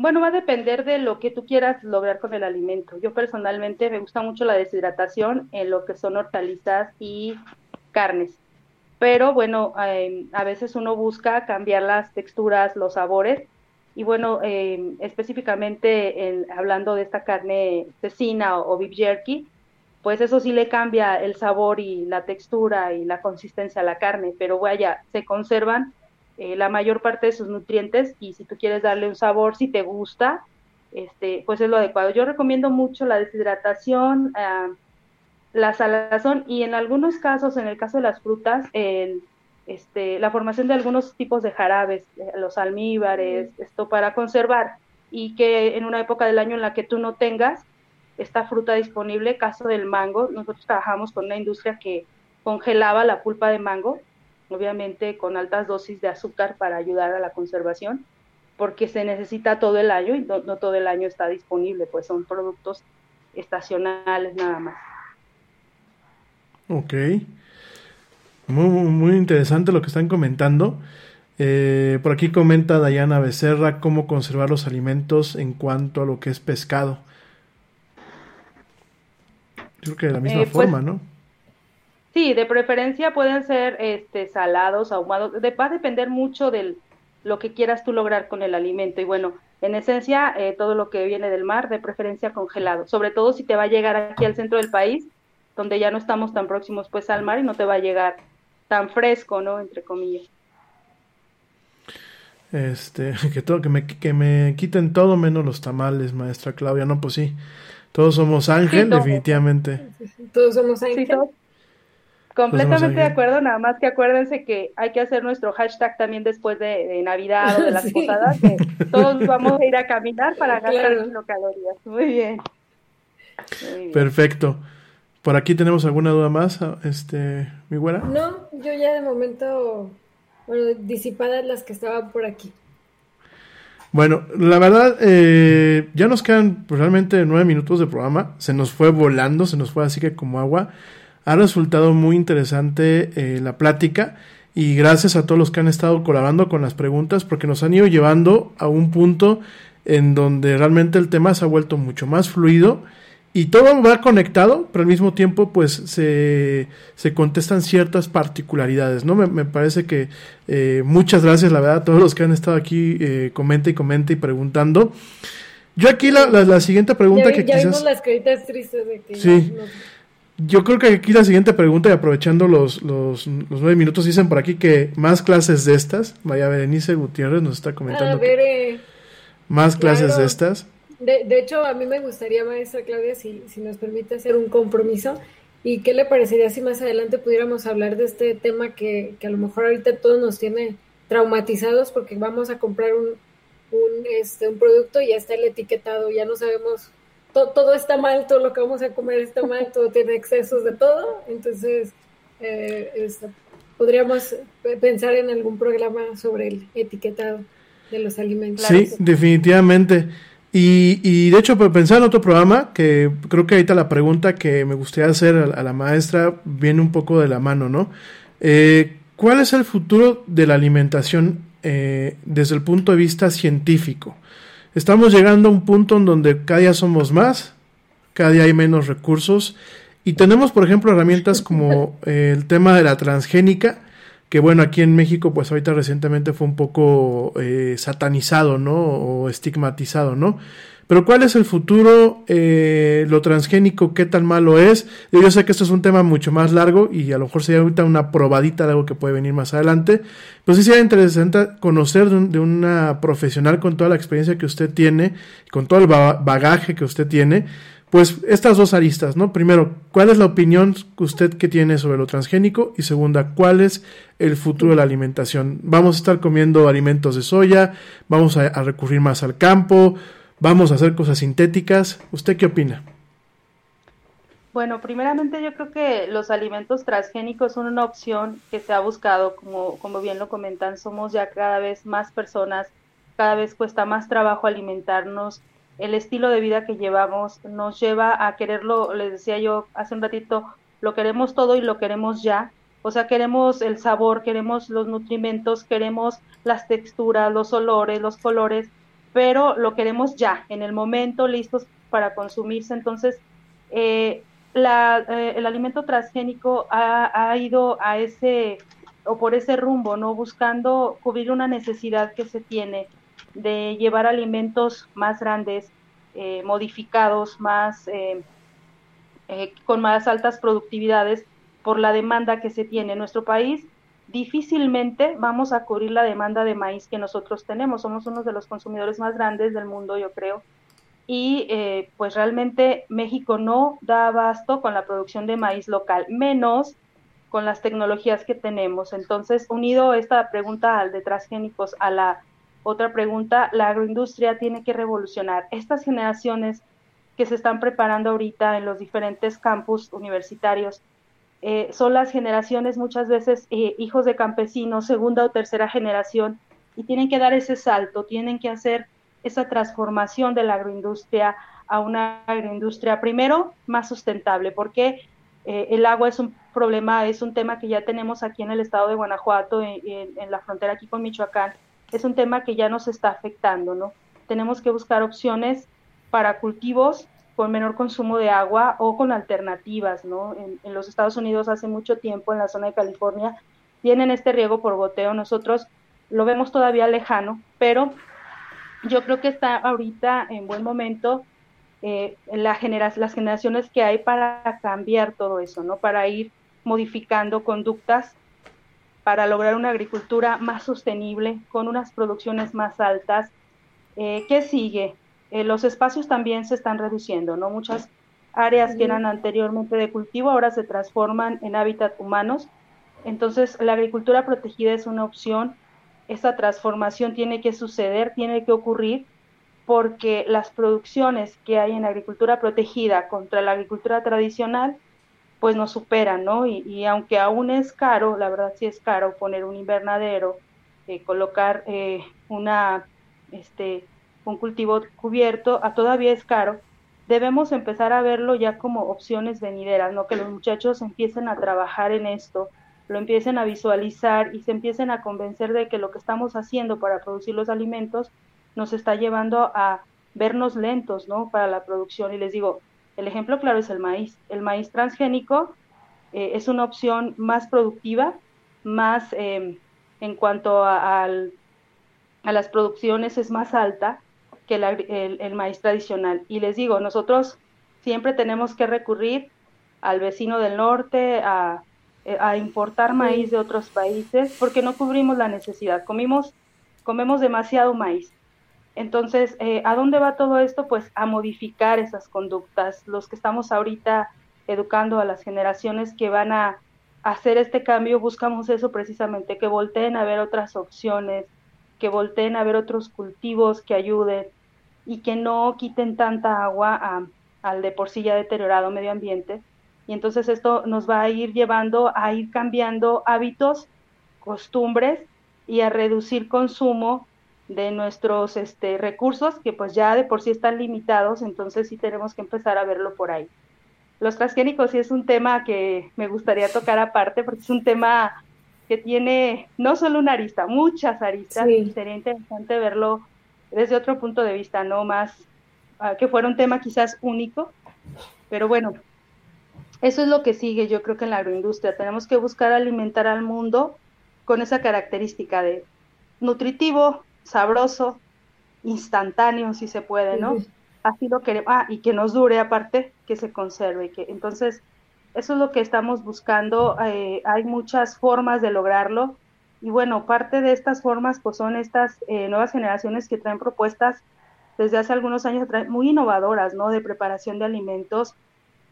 Bueno, va a depender de lo que tú quieras lograr con el alimento. Yo personalmente me gusta mucho la deshidratación en lo que son hortalizas y carnes. Pero bueno, em, a veces uno busca cambiar las texturas, los sabores. Y bueno, em, específicamente en, hablando de esta carne cecina o beef jerky, pues eso sí le cambia el sabor y la textura y la consistencia a la carne, pero vaya, se conservan eh, la mayor parte de sus nutrientes y si tú quieres darle un sabor, si te gusta, este, pues es lo adecuado. Yo recomiendo mucho la deshidratación, ah, la salazón y en algunos casos, en el caso de las frutas, el, este, la formación de algunos tipos de jarabes, eh, los almíbares, esto para conservar y que en una época del año en la que tú no tengas, esta fruta disponible, caso del mango, nosotros trabajamos con una industria que congelaba la pulpa de mango, obviamente con altas dosis de azúcar para ayudar a la conservación, porque se necesita todo el año y no, todo el año está disponible, pues son productos estacionales nada más. Ok. Muy, muy interesante lo que están comentando. Eh, por aquí comenta Dayana Becerra cómo conservar los alimentos en cuanto a lo que es pescado. Creo que de la misma Eh, pues, forma, ¿no? Sí, de preferencia pueden ser este, salados, ahumados, de- va a depender mucho de lo que quieras tú lograr con el alimento. Y bueno, en esencia, eh, todo lo que viene del mar, de preferencia congelado, sobre todo si te va a llegar aquí al centro del país, donde ya no estamos tan próximos pues al mar y no te va a llegar tan fresco, ¿no? Entre comillas. Este, que todo, que me, que me quiten todo menos los tamales, maestra Claudia. No, pues sí. Todos somos ángel, definitivamente. Todos somos Sí, ángeles. Completamente de acuerdo, nada más que acuérdense que hay que hacer nuestro hashtag también después de, de Navidad o de las Sí. posadas, que todos vamos a ir a caminar para gastar Claro. kilocalorías. Muy bien. Muy bien. Perfecto. Por aquí tenemos alguna duda más, este, mi güera. No, yo ya de momento, bueno, disipadas las que estaban por aquí. Bueno, la verdad, eh, ya nos quedan pues, realmente nueve minutos de programa. Se nos fue volando, se nos fue así que como agua. Ha resultado muy interesante eh, la plática y gracias a todos los que han estado colaborando con las preguntas porque nos han ido llevando a un punto en donde realmente el tema se ha vuelto mucho más fluido y todo va conectado, pero al mismo tiempo pues se, se contestan ciertas particularidades, ¿no? Me, me parece que eh, muchas gracias, la verdad, a todos los que han estado aquí, eh, comenta y comenta y preguntando. Yo aquí la, la, la siguiente pregunta ya, que ya vimos quizás... las caritas tristes de que Sí. Yo creo que aquí la siguiente pregunta, y aprovechando los, los, los nueve minutos, dicen por aquí que más clases de estas. Vaya, Berenice Gutiérrez nos está A comentando ver, que eh, más clases claro. de estas. de, de hecho, a mí me gustaría, maestra Claudia, si, si nos permite hacer un compromiso. ¿Y qué le parecería si más adelante pudiéramos hablar de este tema que, que a lo mejor ahorita todos nos tiene traumatizados porque vamos a comprar un, un, este, un producto y ya está el etiquetado, ya no sabemos, to- todo está mal, todo lo que vamos a comer está mal, todo tiene excesos de todo, entonces eh, podríamos pe- pensar en algún programa sobre el etiquetado de los alimentos. Sí, definitivamente. Y, y de hecho, pensar en otro programa, que creo que ahorita la pregunta que me gustaría hacer a, a la maestra viene un poco de la mano, ¿no? Eh, ¿Cuál es el futuro de la alimentación eh, desde el punto de vista científico? Estamos llegando a un punto en donde cada día somos más, cada día hay menos recursos y tenemos, por ejemplo, herramientas como eh, el tema de la transgénica, que bueno, aquí en México, pues ahorita recientemente fue un poco eh, satanizado, ¿no? O estigmatizado, ¿no? Pero ¿cuál es el futuro? Eh, lo transgénico, ¿qué tan malo es? Yo sé que esto es un tema mucho más largo y a lo mejor sería ahorita una probadita de algo que puede venir más adelante. Pero sí sería interesante conocer de, un- una profesional con toda la experiencia que usted tiene, con todo el ba- bagaje que usted tiene, pues estas dos aristas, ¿no? Primero, ¿cuál es la opinión que usted que tiene sobre lo transgénico? Y segunda, ¿cuál es el futuro de la alimentación? ¿Vamos a estar comiendo alimentos de soya? ¿Vamos a, a recurrir más al campo? ¿Vamos a hacer cosas sintéticas? ¿Usted qué opina? Bueno, primeramente yo creo que los alimentos transgénicos son una opción que se ha buscado, como, como bien lo comentan, somos ya cada vez más personas, cada vez cuesta más trabajo alimentarnos, el estilo de vida que llevamos nos lleva a quererlo, les decía yo hace un ratito, lo queremos todo y lo queremos ya, o sea, queremos el sabor, queremos los nutrimentos, queremos las texturas, los olores, los colores, pero lo queremos ya, en el momento, listos para consumirse, entonces... Eh, la, eh, el alimento transgénico ha, ha, ido a ese o por ese rumbo, ¿no? Buscando cubrir una necesidad que se tiene de llevar alimentos más grandes, eh, modificados, más con más altas productividades por la demanda que se tiene en nuestro país. Difícilmente vamos a cubrir la demanda de maíz que nosotros tenemos. Somos uno de los consumidores más grandes del mundo, yo creo y eh, pues realmente México no da abasto con la producción de maíz local, menos con las tecnologías que tenemos. Entonces, unido esta pregunta al de transgénicos a la otra pregunta, la agroindustria tiene que revolucionar. Estas generaciones que se están preparando ahorita en los diferentes campus universitarios eh, son las generaciones muchas veces eh, hijos de campesinos, segunda o tercera generación, y tienen que dar ese salto, tienen que hacer esa transformación de la agroindustria a una agroindustria primero más sustentable, porque eh, el agua es un problema, es un tema que ya tenemos aquí en el estado de Guanajuato, en, en, la frontera aquí con Michoacán, es un tema que ya nos está afectando, ¿no? Tenemos que buscar opciones para cultivos con menor consumo de agua o con alternativas, ¿no? En, los Estados Unidos hace mucho tiempo, en la zona de California, tienen este riego por goteo. Nosotros lo vemos todavía lejano, pero yo creo que está ahorita en buen momento eh, la las generaciones que hay para cambiar todo eso, ¿no? Para ir modificando conductas para lograr una agricultura más sostenible, con unas producciones más altas. Eh, ¿Qué sigue? Eh, los espacios también se están reduciendo, ¿no? Muchas áreas que eran anteriormente de cultivo ahora se transforman en hábitat humanos. Entonces, la agricultura protegida es una opción. Esa transformación tiene que suceder, tiene que ocurrir porque las producciones que hay en agricultura protegida contra la agricultura tradicional, pues nos superan, ¿no? Y, aunque aún es caro, la verdad sí es caro poner un invernadero, eh, colocar eh, una, este, un cultivo cubierto, a todavía es caro, debemos empezar a verlo ya como opciones venideras, ¿no? Que los muchachos empiecen a trabajar en esto, lo empiecen a visualizar y se empiecen a convencer de que lo que estamos haciendo para producir los alimentos nos está llevando a vernos lentos, ¿no? Para la producción. Y les digo, el ejemplo claro es el maíz. El maíz transgénico eh, es una opción más productiva, más em, en cuanto a, las producciones es más alta que el, maíz tradicional. Y les digo, nosotros siempre tenemos que recurrir al vecino del norte, a, eh, a importar maíz de otros países, porque no cubrimos la necesidad. Comimos, comemos demasiado maíz. Entonces, eh, ¿a dónde va todo esto? Pues a modificar esas conductas. Los que estamos ahorita educando a las generaciones que van a hacer este cambio, buscamos eso precisamente, que volteen a ver otras opciones, que volteen a ver otros cultivos que ayuden y que no quiten tanta agua al de por sí ya deteriorado medio ambiente. Y entonces esto nos va a ir llevando a ir cambiando hábitos, costumbres y a reducir consumo de nuestros este, recursos, que pues ya de por sí están limitados, entonces sí tenemos que empezar a verlo por ahí. Los transgénicos sí es un tema que me gustaría tocar aparte, porque es un tema que tiene no solo una arista, muchas aristas, y sería interesante verlo desde otro punto de vista, no más ah, que fuera un tema quizás único, pero bueno, eso es lo que sigue yo creo que en la agroindustria, tenemos que buscar alimentar al mundo con esa característica de nutritivo, sabroso, instantáneo, si se puede, ¿no? Así lo queremos, ah, y que nos dure aparte, que se conserve, que entonces eso es lo que estamos buscando, eh, hay muchas formas de lograrlo, y bueno, parte de estas formas pues son estas eh, nuevas generaciones que traen propuestas desde hace algunos años muy innovadoras, ¿no? De preparación de alimentos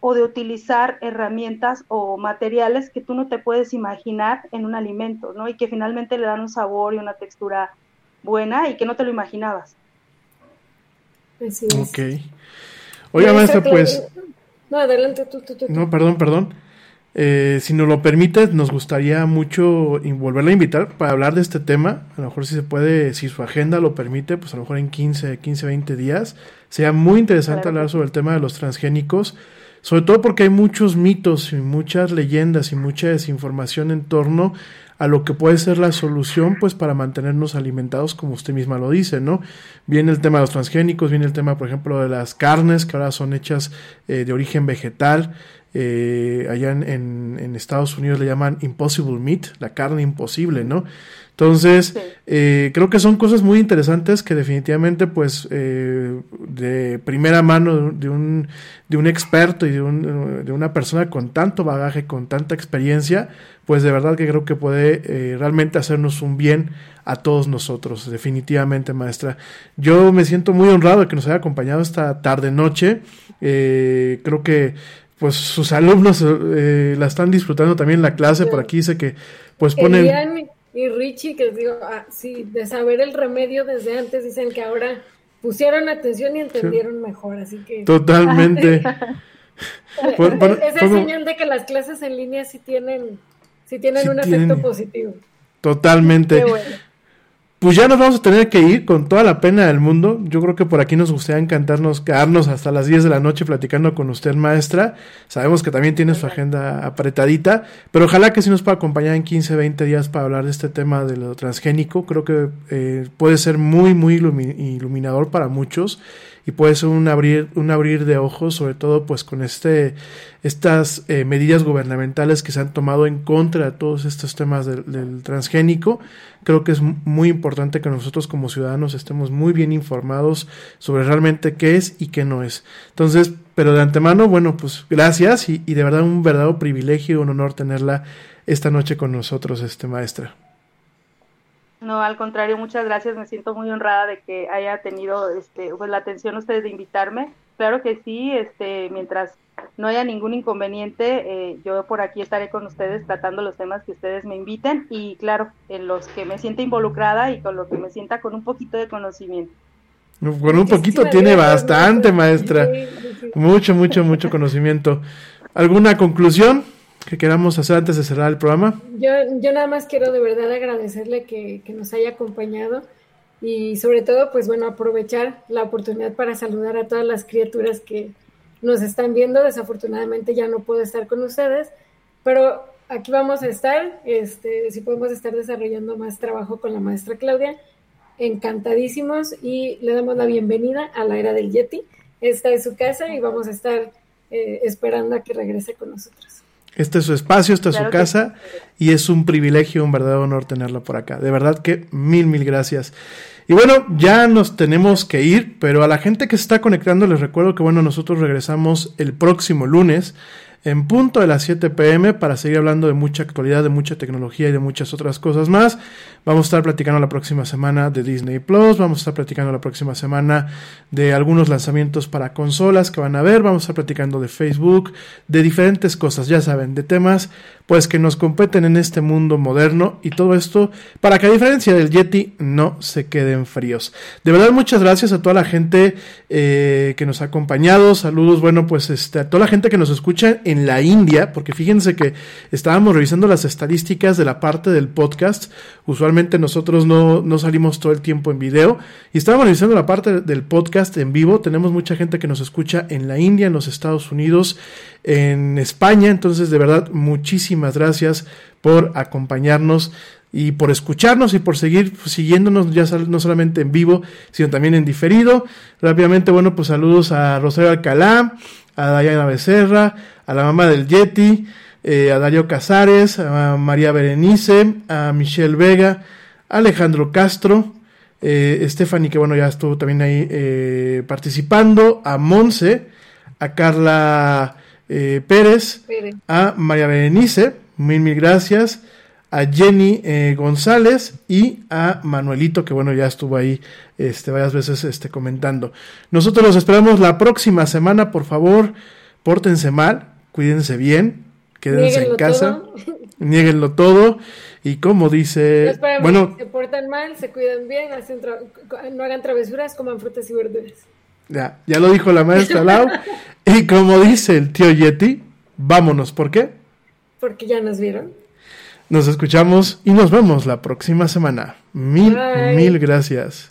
o de utilizar herramientas o materiales que tú no te puedes imaginar en un alimento, ¿no? Y que finalmente le dan un sabor y una textura buena y que no te lo imaginabas. Así es. Ok. Oiga, maestra, pues... No, adelante tú, tú, tú. No, perdón, perdón. Eh, si nos lo permite, nos gustaría mucho volverla a invitar para hablar de este tema. A lo mejor si se puede, si su agenda lo permite, pues a lo mejor en 15, 15, 20 días. Sería muy interesante hablar sobre el tema de los transgénicos, sobre todo porque hay muchos mitos y muchas leyendas y mucha desinformación en torno a lo que puede ser la solución pues para mantenernos alimentados como usted misma lo dice, ¿no? Viene el tema de los transgénicos, viene el tema por ejemplo de las carnes que ahora son hechas eh, de origen vegetal, eh, allá en, en, Estados Unidos le llaman impossible meat, la carne imposible, ¿no? Entonces, eh, creo que son cosas muy interesantes que definitivamente, pues, eh, de primera mano de un, de un experto y de, un, de, una persona con tanto bagaje, con tanta experiencia, pues de verdad que creo que puede realmente hacernos un bien a todos nosotros, definitivamente, maestra. Yo me siento muy honrado de que nos haya acompañado esta tarde-noche. creo que pues sus alumnos la están disfrutando también la clase, por aquí dice que pues ponen y Richie, que les digo, ah, sí, de saber el remedio desde antes, dicen que ahora pusieron atención y entendieron mejor, así que... Totalmente. pues, es el señal de que las clases en línea sí tienen, sí tienen un efecto positivo. Totalmente. Pues ya nos vamos a tener que ir con toda la pena del mundo. Yo creo que por aquí nos gustaría encantarnos quedarnos hasta las 10 de la noche platicando con usted, maestra. Sabemos que también tiene su agenda apretadita, pero ojalá que sí nos pueda acompañar en 15, 20 días para hablar de este tema de lo transgénico. Creo que eh, puede ser muy, muy iluminador para muchos y puede ser un abrir, un abrir de ojos, sobre todo pues con este, estas eh, medidas gubernamentales que se han tomado en contra de todos estos temas del, transgénico. Creo que es muy importante que nosotros como ciudadanos estemos muy bien informados sobre realmente qué es y qué no es. Entonces, pero de antemano, bueno, pues gracias y, de verdad un verdadero privilegio y un honor tenerla esta noche con nosotros, este maestra. No, al contrario, muchas gracias. Me siento muy honrada de que haya tenido este, pues, la atención ustedes de invitarme. Claro que sí, este, mientras no haya ningún inconveniente, eh, yo por aquí estaré con ustedes tratando los temas que ustedes me inviten y claro, en los que me sienta involucrada y con lo que me sienta con un poquito de conocimiento. Con un poquito tiene bastante, maestra. Mucho, mucho, mucho conocimiento. ¿Alguna conclusión? Que queramos hacer antes de cerrar el programa? Yo, nada más quiero de verdad agradecerle que, que, nos haya acompañado y sobre todo, pues bueno, aprovechar la oportunidad para saludar a todas las criaturas que nos están viendo. Desafortunadamente ya no puedo estar con ustedes, pero aquí vamos a estar, este, si podemos estar desarrollando más trabajo con la maestra Claudia. Encantadísimos y le damos la bienvenida a la era del Yeti. Esta es su casa y vamos a estar eh, esperando a que regrese con nosotros. Este es su espacio, esta es su casa y es un privilegio, un verdadero honor tenerlo por acá. De verdad que mil, mil gracias. Y bueno, ya nos tenemos que ir, pero a la gente que se está conectando les recuerdo que bueno, nosotros regresamos el próximo lunes en punto de las 7 pm para seguir hablando de mucha actualidad, de mucha tecnología y de muchas otras cosas más. Vamos a estar platicando la próxima semana de Disney Plus, vamos a estar platicando la próxima semana de algunos lanzamientos para consolas que van a ver, vamos a estar platicando de Facebook, de diferentes cosas, ya saben, de temas pues que nos competen en este mundo moderno y todo esto para que a diferencia del Yeti no se queden fríos. De verdad muchas gracias a toda la gente eh, que nos ha acompañado, saludos, bueno pues este, a toda la gente que nos escucha en la India, porque fíjense que estábamos revisando las estadísticas de la parte del podcast, usualmente nosotros no, no salimos todo el tiempo en video y estábamos revisando la parte del podcast en vivo, tenemos mucha gente que nos escucha en la India, en los Estados Unidos, en España. Entonces, de verdad, muchísimas gracias por acompañarnos y por escucharnos y por seguir siguiéndonos ya no solamente en vivo, sino también en diferido. Rápidamente, bueno, pues saludos a Rosario Alcalá, a Diana Becerra, a la mamá del Yeti, eh, a Darío Casares, a María Berenice, a Michelle Vega, a Alejandro Castro, eh, Stephanie, que bueno, ya estuvo también ahí eh, participando, a Monse, a Carla eh, Pérez, a María Berenice, mil, mil gracias, a Jenny eh, González y a Manuelito, que bueno, ya estuvo ahí este, varias veces este, comentando. Nosotros los esperamos la próxima semana, por favor, pórtense mal, cuídense bien, quédense en casa, nieguenlo todo. Y como dice, bueno, se portan mal, se cuidan bien, no hagan travesuras, coman frutas y verduras. Ya, ya lo dijo la maestra Lau. y como dice el tío Yeti, vámonos. ¿Por qué? Porque ya nos vieron. Nos escuchamos y nos vemos la próxima semana. Mil, mil gracias.